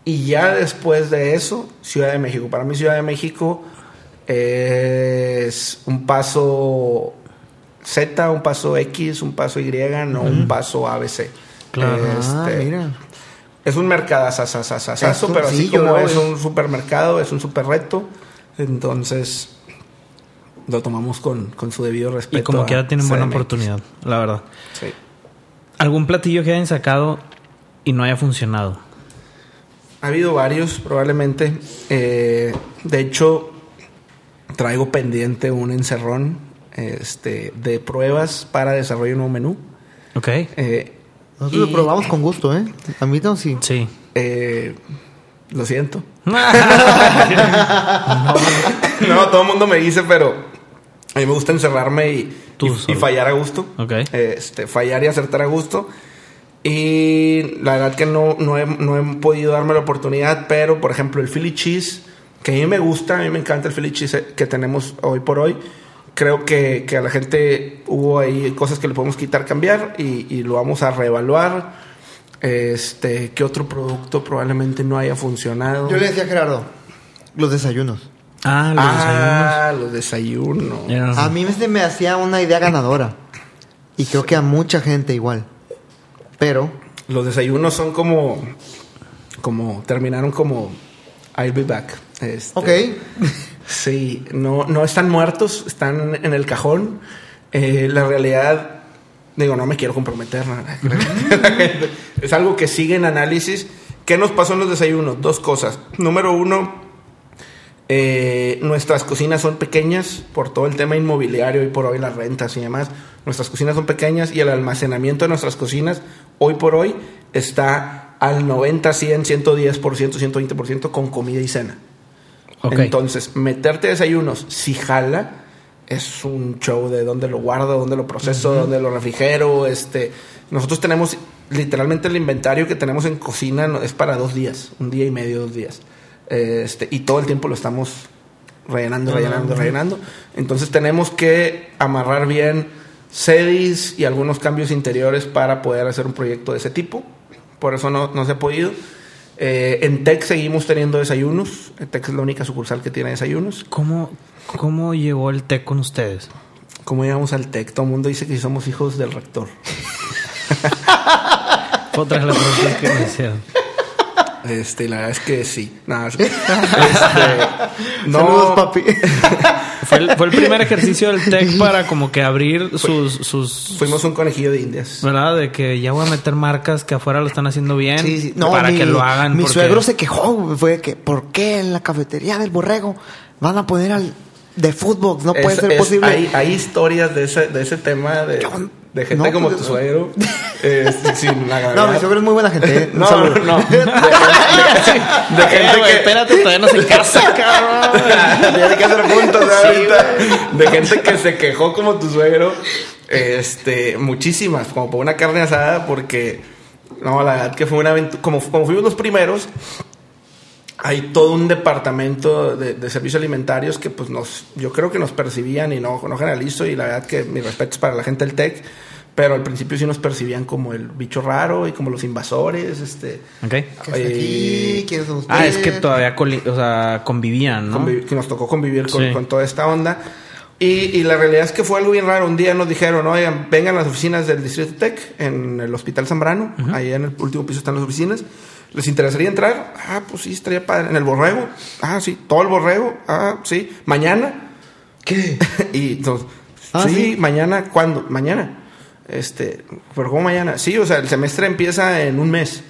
y ya después de eso Ciudad de México. Para mí Ciudad de México es un paso Z, un paso X, un paso Y, no un paso ABC. Claro. Ah, Este, mira. es un mercadazazazazazo, pero así sí, como es un supermercado, es un super reto. Entonces, lo tomamos con, con su debido respeto. Y como quiera tienen buena oportunidad, la verdad. Sí. ¿Algún platillo que hayan sacado y no haya funcionado? Ha habido varios, probablemente. Eh, de hecho, traigo pendiente un encerrón este, de pruebas para desarrollo de un nuevo menú. Ok. Eh, Nosotros y- lo probamos con gusto, ¿eh? A mí no, sí. Sí. eh, lo siento. [LAUGHS] No, todo el mundo me dice, pero a mí me gusta encerrarme y, y- fallar a gusto. Ok. Este, fallar y acertar a gusto. Y la verdad que no, no, he, no he podido darme la oportunidad, pero por ejemplo el Philly Cheese, que a mí me gusta, a mí me encanta el Philly Cheese que tenemos hoy por hoy. Creo que, que a la gente hubo ahí cosas que le podemos quitar, cambiar y, y lo vamos a reevaluar. Este, ¿qué otro producto probablemente no haya funcionado? Yo le decía a Gerardo, los desayunos. Ah, los ah, los desayunos. A mí se me hacía una idea ganadora. Y creo que a mucha gente igual. Pero, Los desayunos son como, como terminaron como I'll be back. Este, ok. [LAUGHS] Sí, no, no están muertos, están en el cajón. Eh, la realidad, digo, no me quiero comprometer. ¿no? [LAUGHS] es algo que sigue en análisis. ¿Qué nos pasó en los desayunos? Dos cosas. Número uno, eh, nuestras cocinas son pequeñas por todo el tema inmobiliario y por hoy las rentas y demás. Nuestras cocinas son pequeñas y el almacenamiento de nuestras cocinas hoy por hoy está al 90, 100, 110%, 120% con comida y cena. Entonces, meterte desayunos, si jala, es un show de dónde lo guardo, dónde lo proceso, dónde lo refrigero. Este, nosotros tenemos literalmente el inventario que tenemos en cocina es para dos días, un día y medio, dos días. Este, y todo el tiempo lo estamos rellenando, rellenando, rellenando. Entonces tenemos que amarrar bien sedis y algunos cambios interiores para poder hacer un proyecto de ese tipo. Por eso no, no se ha podido. Eh, en Tech seguimos teniendo desayunos. Tech es la única sucursal que tiene desayunos. ¿Cómo, ¿Cómo llegó el té con ustedes? ¿Cómo llegamos al Tech? Todo el mundo dice que somos hijos del rector. Fue [LAUGHS] Otra de las preguntas que me hicieron. Este, y la verdad es que sí. Nada, [LAUGHS] este, Saludos, papi. [LAUGHS] Fue el, fue el primer ejercicio del TEC para como que abrir sus, sus... Fuimos un conejillo de indias. ¿Verdad? De que ya voy a meter marcas que afuera lo están haciendo bien. Sí, sí. No, para mi, que lo hagan. Mi porque- suegro se quejó, fue que, ¿por qué en la cafetería del borrego van a poner al, de fútbol. No puede Es- ser es- posible. Hay, hay historias de ese, de ese tema de, Yo- de gente no, como pues, tu suegro. eh, [LAUGHS] sin agraviar. No, mi suegro es muy buena gente. ¿eh? No, no, no. [LAUGHS] De, de- de Eh, gente güey, que. espérate, todavía no se casa, [LAUGHS] cabrón. Tiene que hacer puntos ¿eh? ahorita. De gente que se quejó como tu suegro. Este, muchísimas, como por una carne asada, porque. No, la verdad que fue una aventura. Como, como fuimos los primeros, hay todo un departamento de, de servicios alimentarios que, pues, nos. Yo creo que nos percibían y no, no generalizo, y la verdad que mi respeto es para la gente del TEC. Pero al principio sí nos percibían como el bicho raro y como los invasores, este. Ok. ¿Qué está aquí? Eh, ¿Quiénes son ustedes? Ah, es que todavía o sea, convivían, ¿no? que nos tocó convivir con, Sí. con toda esta onda. Y, y la realidad es que fue algo bien raro. Un día nos dijeron, oigan, vengan a las oficinas del Distrito Tech en el Hospital Zambrano. Ahí en el último piso están las oficinas. ¿Les interesaría entrar? Ah, pues sí, estaría padre. ¿En el borrego? Ah, sí. ¿Todo el borrego? Ah, sí. ¿Mañana? ¿Qué? [LAUGHS] y entonces, Ah, sí, ¿sí? mañana, ¿cuándo? Mañana. Este, pero ¿cómo mañana? Sí, o sea, el semestre empieza en un mes.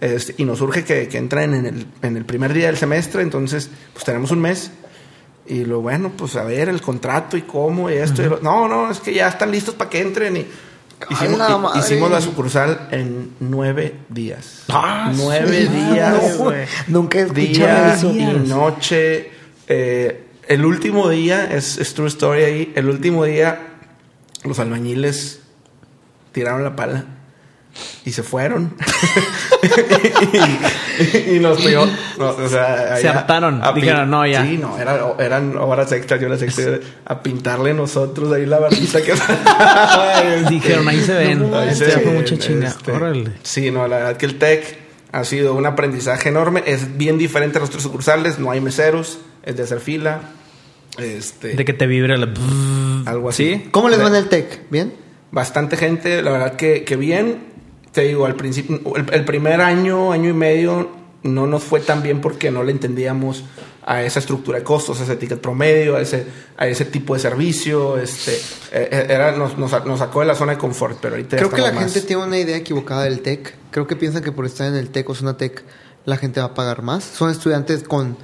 Este, y nos urge que, que entren en el, en el primer día del semestre, entonces, pues tenemos un mes. Y lo bueno, pues a ver el contrato y cómo y esto. y lo- no, no, es que ya están listos para que entren. Y hicimos, hicimos la sucursal en nueve días. Ah, nueve sí, días. no, nunca he escuchado Día eso. y noche. Eh, el último día, es, es true story ahí, el último día los albañiles tiraron la pala y se fueron. [LAUGHS] [LAUGHS] y, y nos [LAUGHS] no, o sea, Se hartaron, dijeron, "No, ya". Sí, no, era- eran horas extras, yo las extras, a pintarle nosotros ahí la barbita que [LAUGHS] Dijeron, ahí se ven. Ahí Este se fue mucha chinga. este, Órale. Sí, no, la verdad que el TEC ha sido un aprendizaje enorme. Es bien diferente a los otros sucursales. No hay meseros, es de hacer fila. Este, De que te vibre la... algo así. ¿Sí? ¿Cómo les va en el TEC? ¿Bien? Bastante gente, la verdad que, que bien. Te digo, al principio, el, el primer año, año y medio, no nos fue tan bien porque no le entendíamos a esa estructura de costos, a ese ticket promedio, a ese, a ese tipo de servicio. Este, eh, eh, era, nos, nos, nos sacó de la zona de confort, pero ahorita Creo que la más- gente tiene una idea equivocada del TEC. Creo que piensan que por estar en el TEC o una TEC, la gente va a pagar más. Son estudiantes con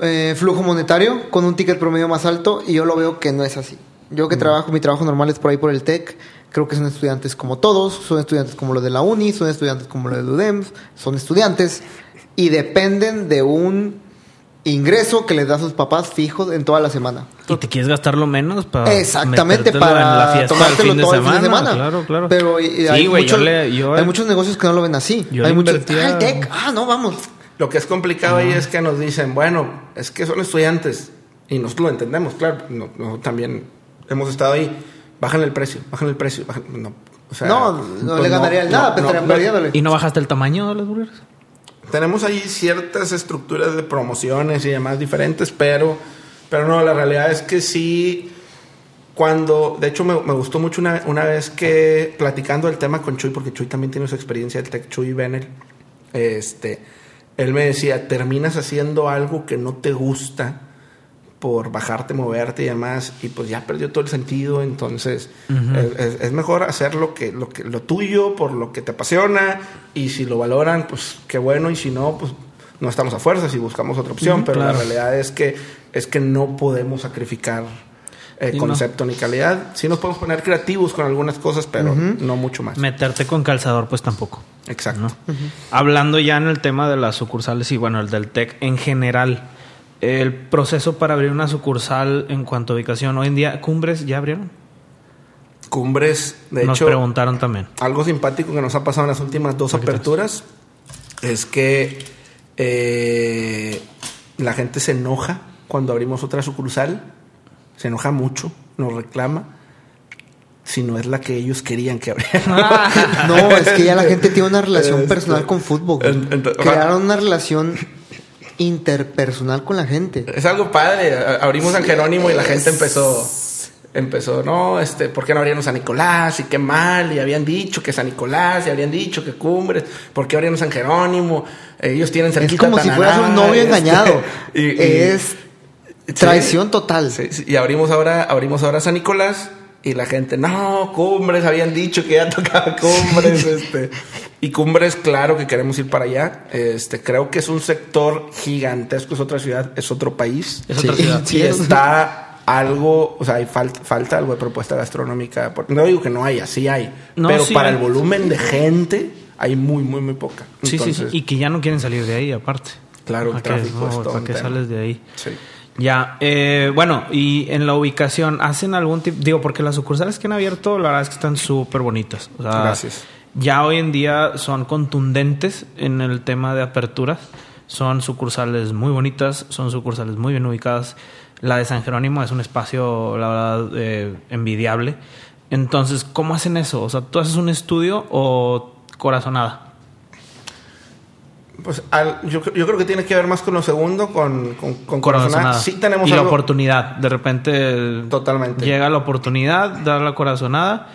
eh, flujo monetario, con un ticket promedio más alto, y yo lo veo que no es así. Yo Mm. que trabajo, mi trabajo normal es por ahí por el TEC. Creo que son estudiantes como todos, son estudiantes como los de la uni, son estudiantes como los de UDEMS, son estudiantes y dependen de un ingreso que les da a sus papás fijos en toda la semana. ¿Y te quieres gastarlo menos para Exactamente, para en la tomártelo todo el fin de semana? semana. Claro, claro. Pero y- y Sí, hay, yo le- yo- hay muchos negocios que no lo ven así. Yo hay muchos. invertía- Ah, tech. Ah, no, vamos. Lo que es complicado ahí es que nos dicen, bueno, es que son estudiantes y nosotros lo entendemos, claro, no, no, también hemos estado ahí, bajan el precio, bajan el precio, bajan, no, o sea, No, no le ganaría el nada, pero perdiéndole. ¿Y no bajaste el tamaño de las burgers? Tenemos ahí ciertas estructuras de promociones y demás diferentes, pero, pero no, la realidad es que sí, cuando, de hecho me, me gustó mucho una, una vez que platicando el tema con Chuy, porque Chuy también tiene su experiencia del Tech, Chuy Benel, este, él me decía, terminas haciendo algo que no te gusta por bajarte, moverte y demás, y pues ya perdió todo el sentido, entonces es, es- es mejor hacer lo que, lo que lo tuyo, por lo que te apasiona, y si lo valoran, pues qué bueno, y si no, pues no estamos a fuerzas y buscamos otra opción, pero claro. la realidad es que es que no podemos sacrificar eh, no. concepto ni calidad. Sí nos podemos poner creativos con algunas cosas, pero no mucho más. Meterte con calzador, pues tampoco. Exacto. ¿no? Hablando ya en el tema de las sucursales y bueno, el del TEC en general, el proceso para abrir una sucursal en cuanto a ubicación, hoy en día, ¿Cumbres ya abrieron? Cumbres, de Nos hecho, preguntaron también. algo simpático que nos ha pasado en las últimas dos aperturas es que eh, la gente se enoja cuando abrimos otra sucursal, se enoja mucho, nos reclama, si no es la que ellos querían que abriera. [LAUGHS] No, es que ya la gente tiene una relación Este, personal con fútbol. Crearon una relación interpersonal con la gente. Es algo padre. Abrimos San Jerónimo y la gente empezó. Empezó, no, este, ¿por qué no abrían San Nicolás? Y qué mal, y habían dicho que San Nicolás, y habían dicho que Cumbres, ¿por qué abrían San Jerónimo? Ellos tienen Es cerquita como si fueras un novio este, engañado. [LAUGHS] y- y- es sí, traición total. sí, sí, y abrimos ahora, abrimos ahora San Nicolás, y la gente, no, Cumbres, habían dicho que ya tocaba Cumbres, [LAUGHS] este. Y Cumbres, claro que queremos ir para allá. Este, creo que es un sector gigantesco, es otra ciudad, es otro país. Es otra ciudad. y está algo, o sea, hay falta, falta algo de propuesta gastronómica. No digo que no haya, sí hay. No, pero sí para hay. el volumen de gente hay muy, muy, muy poca. Sí, sí, sí. Y que ya no quieren salir de ahí, aparte. Claro, el ¿Para qué, tráfico es no, todo ¿para tema. sales de ahí? Sí. Ya, eh, bueno, y en la ubicación, ¿hacen algún tipo? Digo, porque las sucursales que han abierto, la verdad es que están súper bonitas. O sea, Gracias. Ya hoy en día son contundentes en el tema de aperturas. Son sucursales muy bonitas, son sucursales muy bien ubicadas. La de San Jerónimo es un espacio, la verdad, eh, envidiable. Entonces, ¿cómo hacen eso? O sea, ¿tú haces un estudio o corazonada? Pues al- yo, yo creo que tiene que ver más con lo segundo, con, con, con Corazonada. corazonada. Sí tenemos y la oportunidad. De repente Totalmente. llega la oportunidad, da la corazonada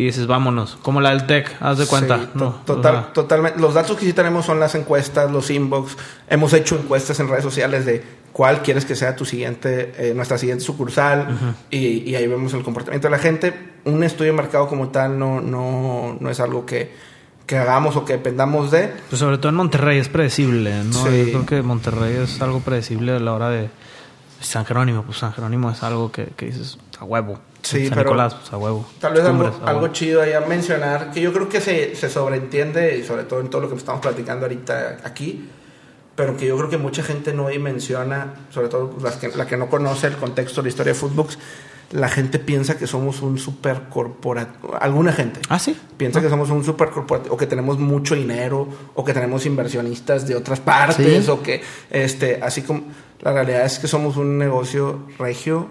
y dices, vámonos. Como la del TEC, haz de cuenta. Sí, to- no, total, o sea, totalmente. Los datos que sí tenemos son las encuestas, los inbox. Hemos hecho encuestas en redes sociales de cuál quieres que sea tu siguiente, eh, nuestra siguiente sucursal. y, y ahí vemos el comportamiento de la gente. Un estudio de mercado como tal no, no, no es algo que, que hagamos o que dependamos de. pues sobre todo en Monterrey es predecible, ¿no? Sí. Yo creo que Monterrey es algo predecible a la hora de San Jerónimo. Pues San Jerónimo es algo que, que dices a huevo. Sí, San pero Nicolás, pues a huevo. Tal vez algo, algo chido ahí a mencionar, que yo creo que se, se sobreentiende, y sobre todo en todo lo que estamos platicando ahorita aquí, pero que yo creo que mucha gente no dimensiona, sobre todo las que, la que no conoce el contexto de la historia de Footbox, la gente piensa que somos un super corporativo, alguna gente. Ah, sí. Piensa que somos un super corporativo, o que tenemos mucho dinero, o que tenemos inversionistas de otras partes, Sí. o que, este, así como, la realidad es que somos un negocio regio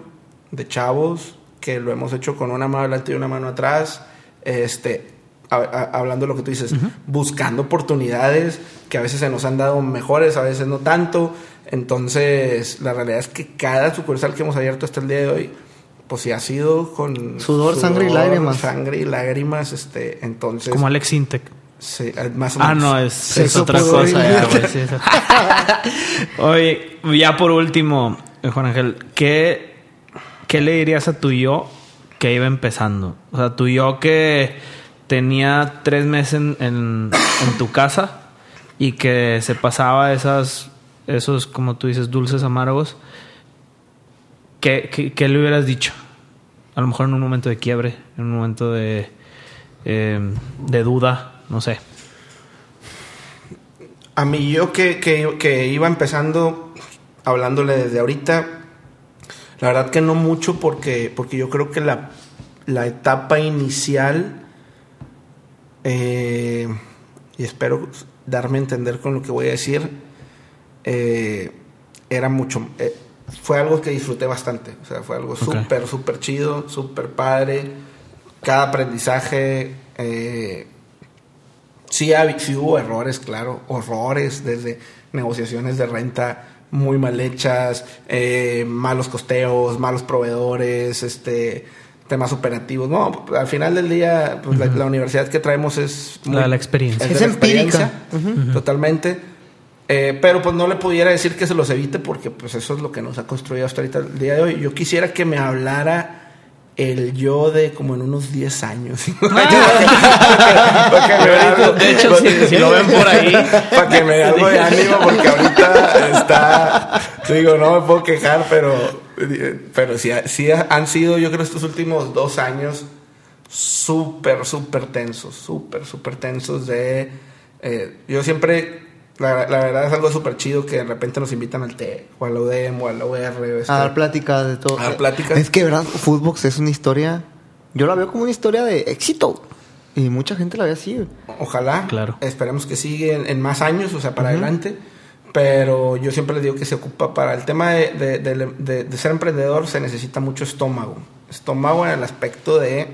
de chavos, que lo hemos hecho con una mano adelante y una mano atrás, este, a- a- hablando de lo que tú dices, buscando oportunidades que a veces se nos han dado mejores, a veces no tanto, entonces la realidad es que cada sucursal que hemos abierto hasta el día de hoy, pues sí ha sido con Sudor, sangre y lágrimas. Sangre y lágrimas, este, entonces. Como Alex Intec. sí, eh, más o Ah, menos. no, es, otra cosa. ya, sí, es- [LAUGHS] Oye, ya por último, eh, Juan Ángel, ¿qué, ¿qué le dirías a tu yo que iba empezando? O sea, tu yo que tenía tres meses en, tu casa y que se pasaba esas, esos, como tú dices, dulces amargos. ¿Qué, le hubieras dicho? A lo mejor en un momento de quiebre, en un momento de, eh, de duda, no sé. A mí yo que, que iba empezando, hablándole desde ahorita, la verdad que no mucho porque, porque yo creo que la, la etapa inicial, eh, y espero darme a entender con lo que voy a decir, eh, era mucho, eh, fue algo que disfruté bastante, o sea, fue algo súper, súper chido, súper padre, cada aprendizaje, eh, Sí, sí hubo errores, claro, horrores, desde negociaciones de renta muy mal hechas, eh, malos costeos, malos proveedores, este temas operativos. No, al final del día, pues, la, la universidad que traemos es... La experiencia. Es la empírica. Totalmente. Eh, pero pues no le pudiera decir que se los evite porque pues eso es lo que nos ha construido hasta ahorita el día de hoy. Yo quisiera que me hablara el yo de como en unos 10 años. [LAUGHS] Me algo- De hecho, si, si lo ven por ahí. para que me dé algo de [LAUGHS] ánimo porque ahorita está digo no me puedo quejar pero pero sí, sí han sido yo creo estos últimos dos años súper súper tensos súper súper tensos de eh, yo siempre la, la verdad es algo súper chido que de repente nos invitan al TEC o al UDEM o al UR este, A dar pláticas de todo. A dar pláticas. Es que, ¿verdad? Footbox es una historia. Yo la veo como una historia de éxito. Y mucha gente la ve así. Ojalá. Claro. Esperemos que siga en, en más años, o sea, para adelante. Pero yo siempre les digo que se ocupa para el tema de, de- de- de- de ser emprendedor, se necesita mucho estómago. Estómago en el aspecto de.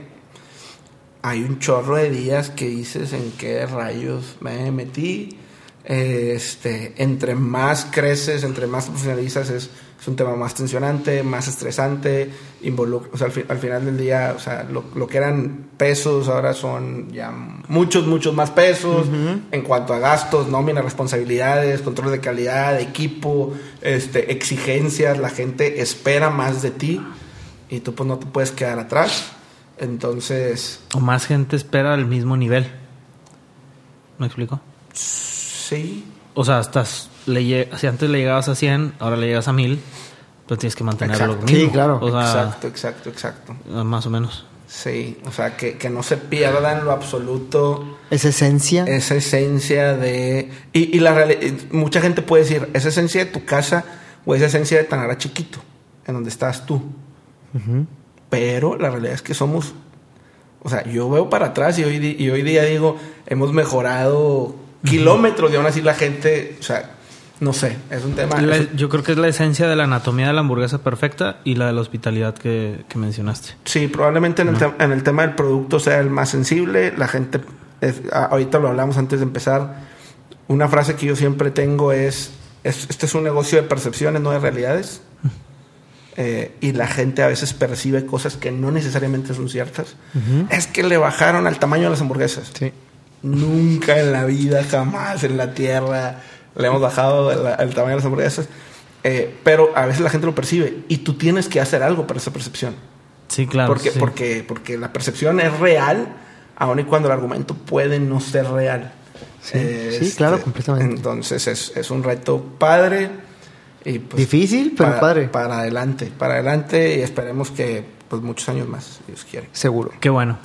Hay un chorro de días que dices en qué rayos me metí. Este, entre más creces, entre más profesionalizas, es, es un tema más tensionante, más estresante. involu- o sea, al, fi- al final del día, o sea, lo, lo que eran pesos ahora son ya muchos, muchos más pesos. En cuanto a gastos, nómina, responsabilidades, control de calidad, equipo, este, exigencias, la gente espera más de ti y tú pues no te puedes quedar atrás. Entonces, O más gente espera al mismo nivel. ¿Me explico? Sí. O sea, estás, le si antes le llegabas a 100, ahora le llegas a 1000, pues tienes que mantenerlo Exacto. mismo. Sí, claro. O sea, exacto, exacto, exacto. más o menos. Sí, o sea, que, que no se pierda en lo absoluto Esa esencia. esa esencia de... Y, y la mucha gente puede decir, esa esencia de tu casa o esa esencia de Tanara chiquito, en donde estás tú. Pero la realidad es que somos... O sea, yo veo para atrás y hoy, y hoy día digo, hemos mejorado kilómetros y aún así la gente, o sea, no sé, es un tema... La- yo creo que es la esencia de la anatomía de la hamburguesa perfecta y la de la hospitalidad que, que mencionaste. Sí, probablemente en el, te- en el tema del producto sea el más sensible. La gente, es- ahorita lo hablamos antes de empezar. Una frase que yo siempre tengo es, es este es un negocio de percepciones, no de realidades. Eh, y la gente a veces percibe cosas que no necesariamente son ciertas. Es que le bajaron al tamaño de las hamburguesas. Sí. Nunca en la vida, jamás en la tierra le hemos bajado el, el tamaño de las hamburguesas. Eh, pero a veces la gente lo percibe y tú tienes que hacer algo para esa percepción. Sí, claro. porque, sí. porque, porque la percepción es real, aun y cuando el argumento puede no ser real. Sí, sí, claro, completamente. Entonces es, es un reto padre. Y pues, Difícil, pero para, padre. Para adelante, para adelante y esperemos que pues muchos años más, si Dios quiere. Seguro. Qué bueno.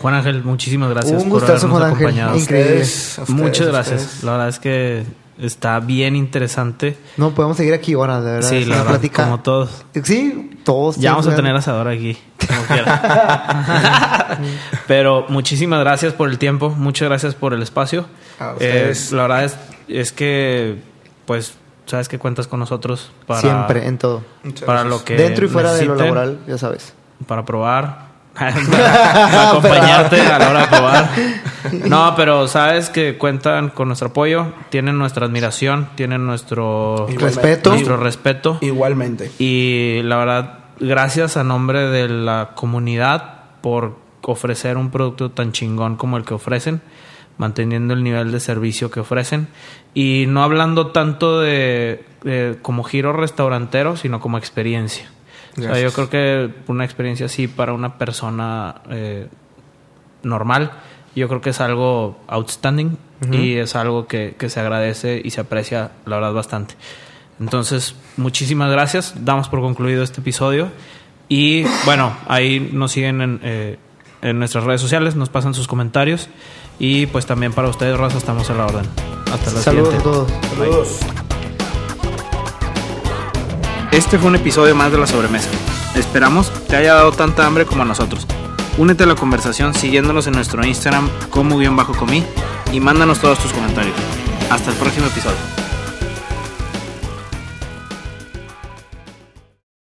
Juan Ángel, muchísimas gracias Un por gustazo, habernos Juan Ángel. acompañado. Increíble. Ustedes, a ustedes, Muchas gracias. ustedes. La verdad es que está bien interesante. No, podemos seguir aquí ahora, de verdad. Sí, la verdad, plática- como todos. Sí, todos. Ya vamos a tener asador aquí. como [LAUGHS] quiera. [LAUGHS] Pero muchísimas gracias por el tiempo, muchas gracias por el espacio. A Eh, ustedes. la verdad es, es que, pues, sabes que cuentas con nosotros para, Siempre, en todo. Muchas para gracias. lo que Dentro y fuera de lo laboral, ya sabes. para probar. [LAUGHS] para, acompañarte a la hora de probar. No, pero sabes que cuentan con nuestro apoyo, tienen nuestra admiración, tienen nuestro Igualmente. Respeto. nuestro respeto. Igualmente. Y la verdad, gracias a nombre de la comunidad por ofrecer un producto tan chingón como el que ofrecen, manteniendo el nivel de servicio que ofrecen. Y no hablando tanto de, de como giro restaurantero, sino como experiencia. O sea, yo creo que una experiencia así para una persona eh, normal, yo creo que es algo outstanding y es algo que, que se agradece y se aprecia, la verdad, bastante. Entonces, muchísimas gracias. Damos por concluido este episodio. Y bueno, ahí nos siguen en, eh, en nuestras redes sociales, nos pasan sus comentarios. Y pues también para ustedes, Raza, estamos a la orden. Hasta la Saludos a todos. Saludos. Este fue un episodio más de La Sobremesa. Esperamos te haya dado tanta hambre como a nosotros. Únete a la conversación siguiéndonos en nuestro Instagram como guion y mándanos todos tus comentarios. Hasta el próximo episodio.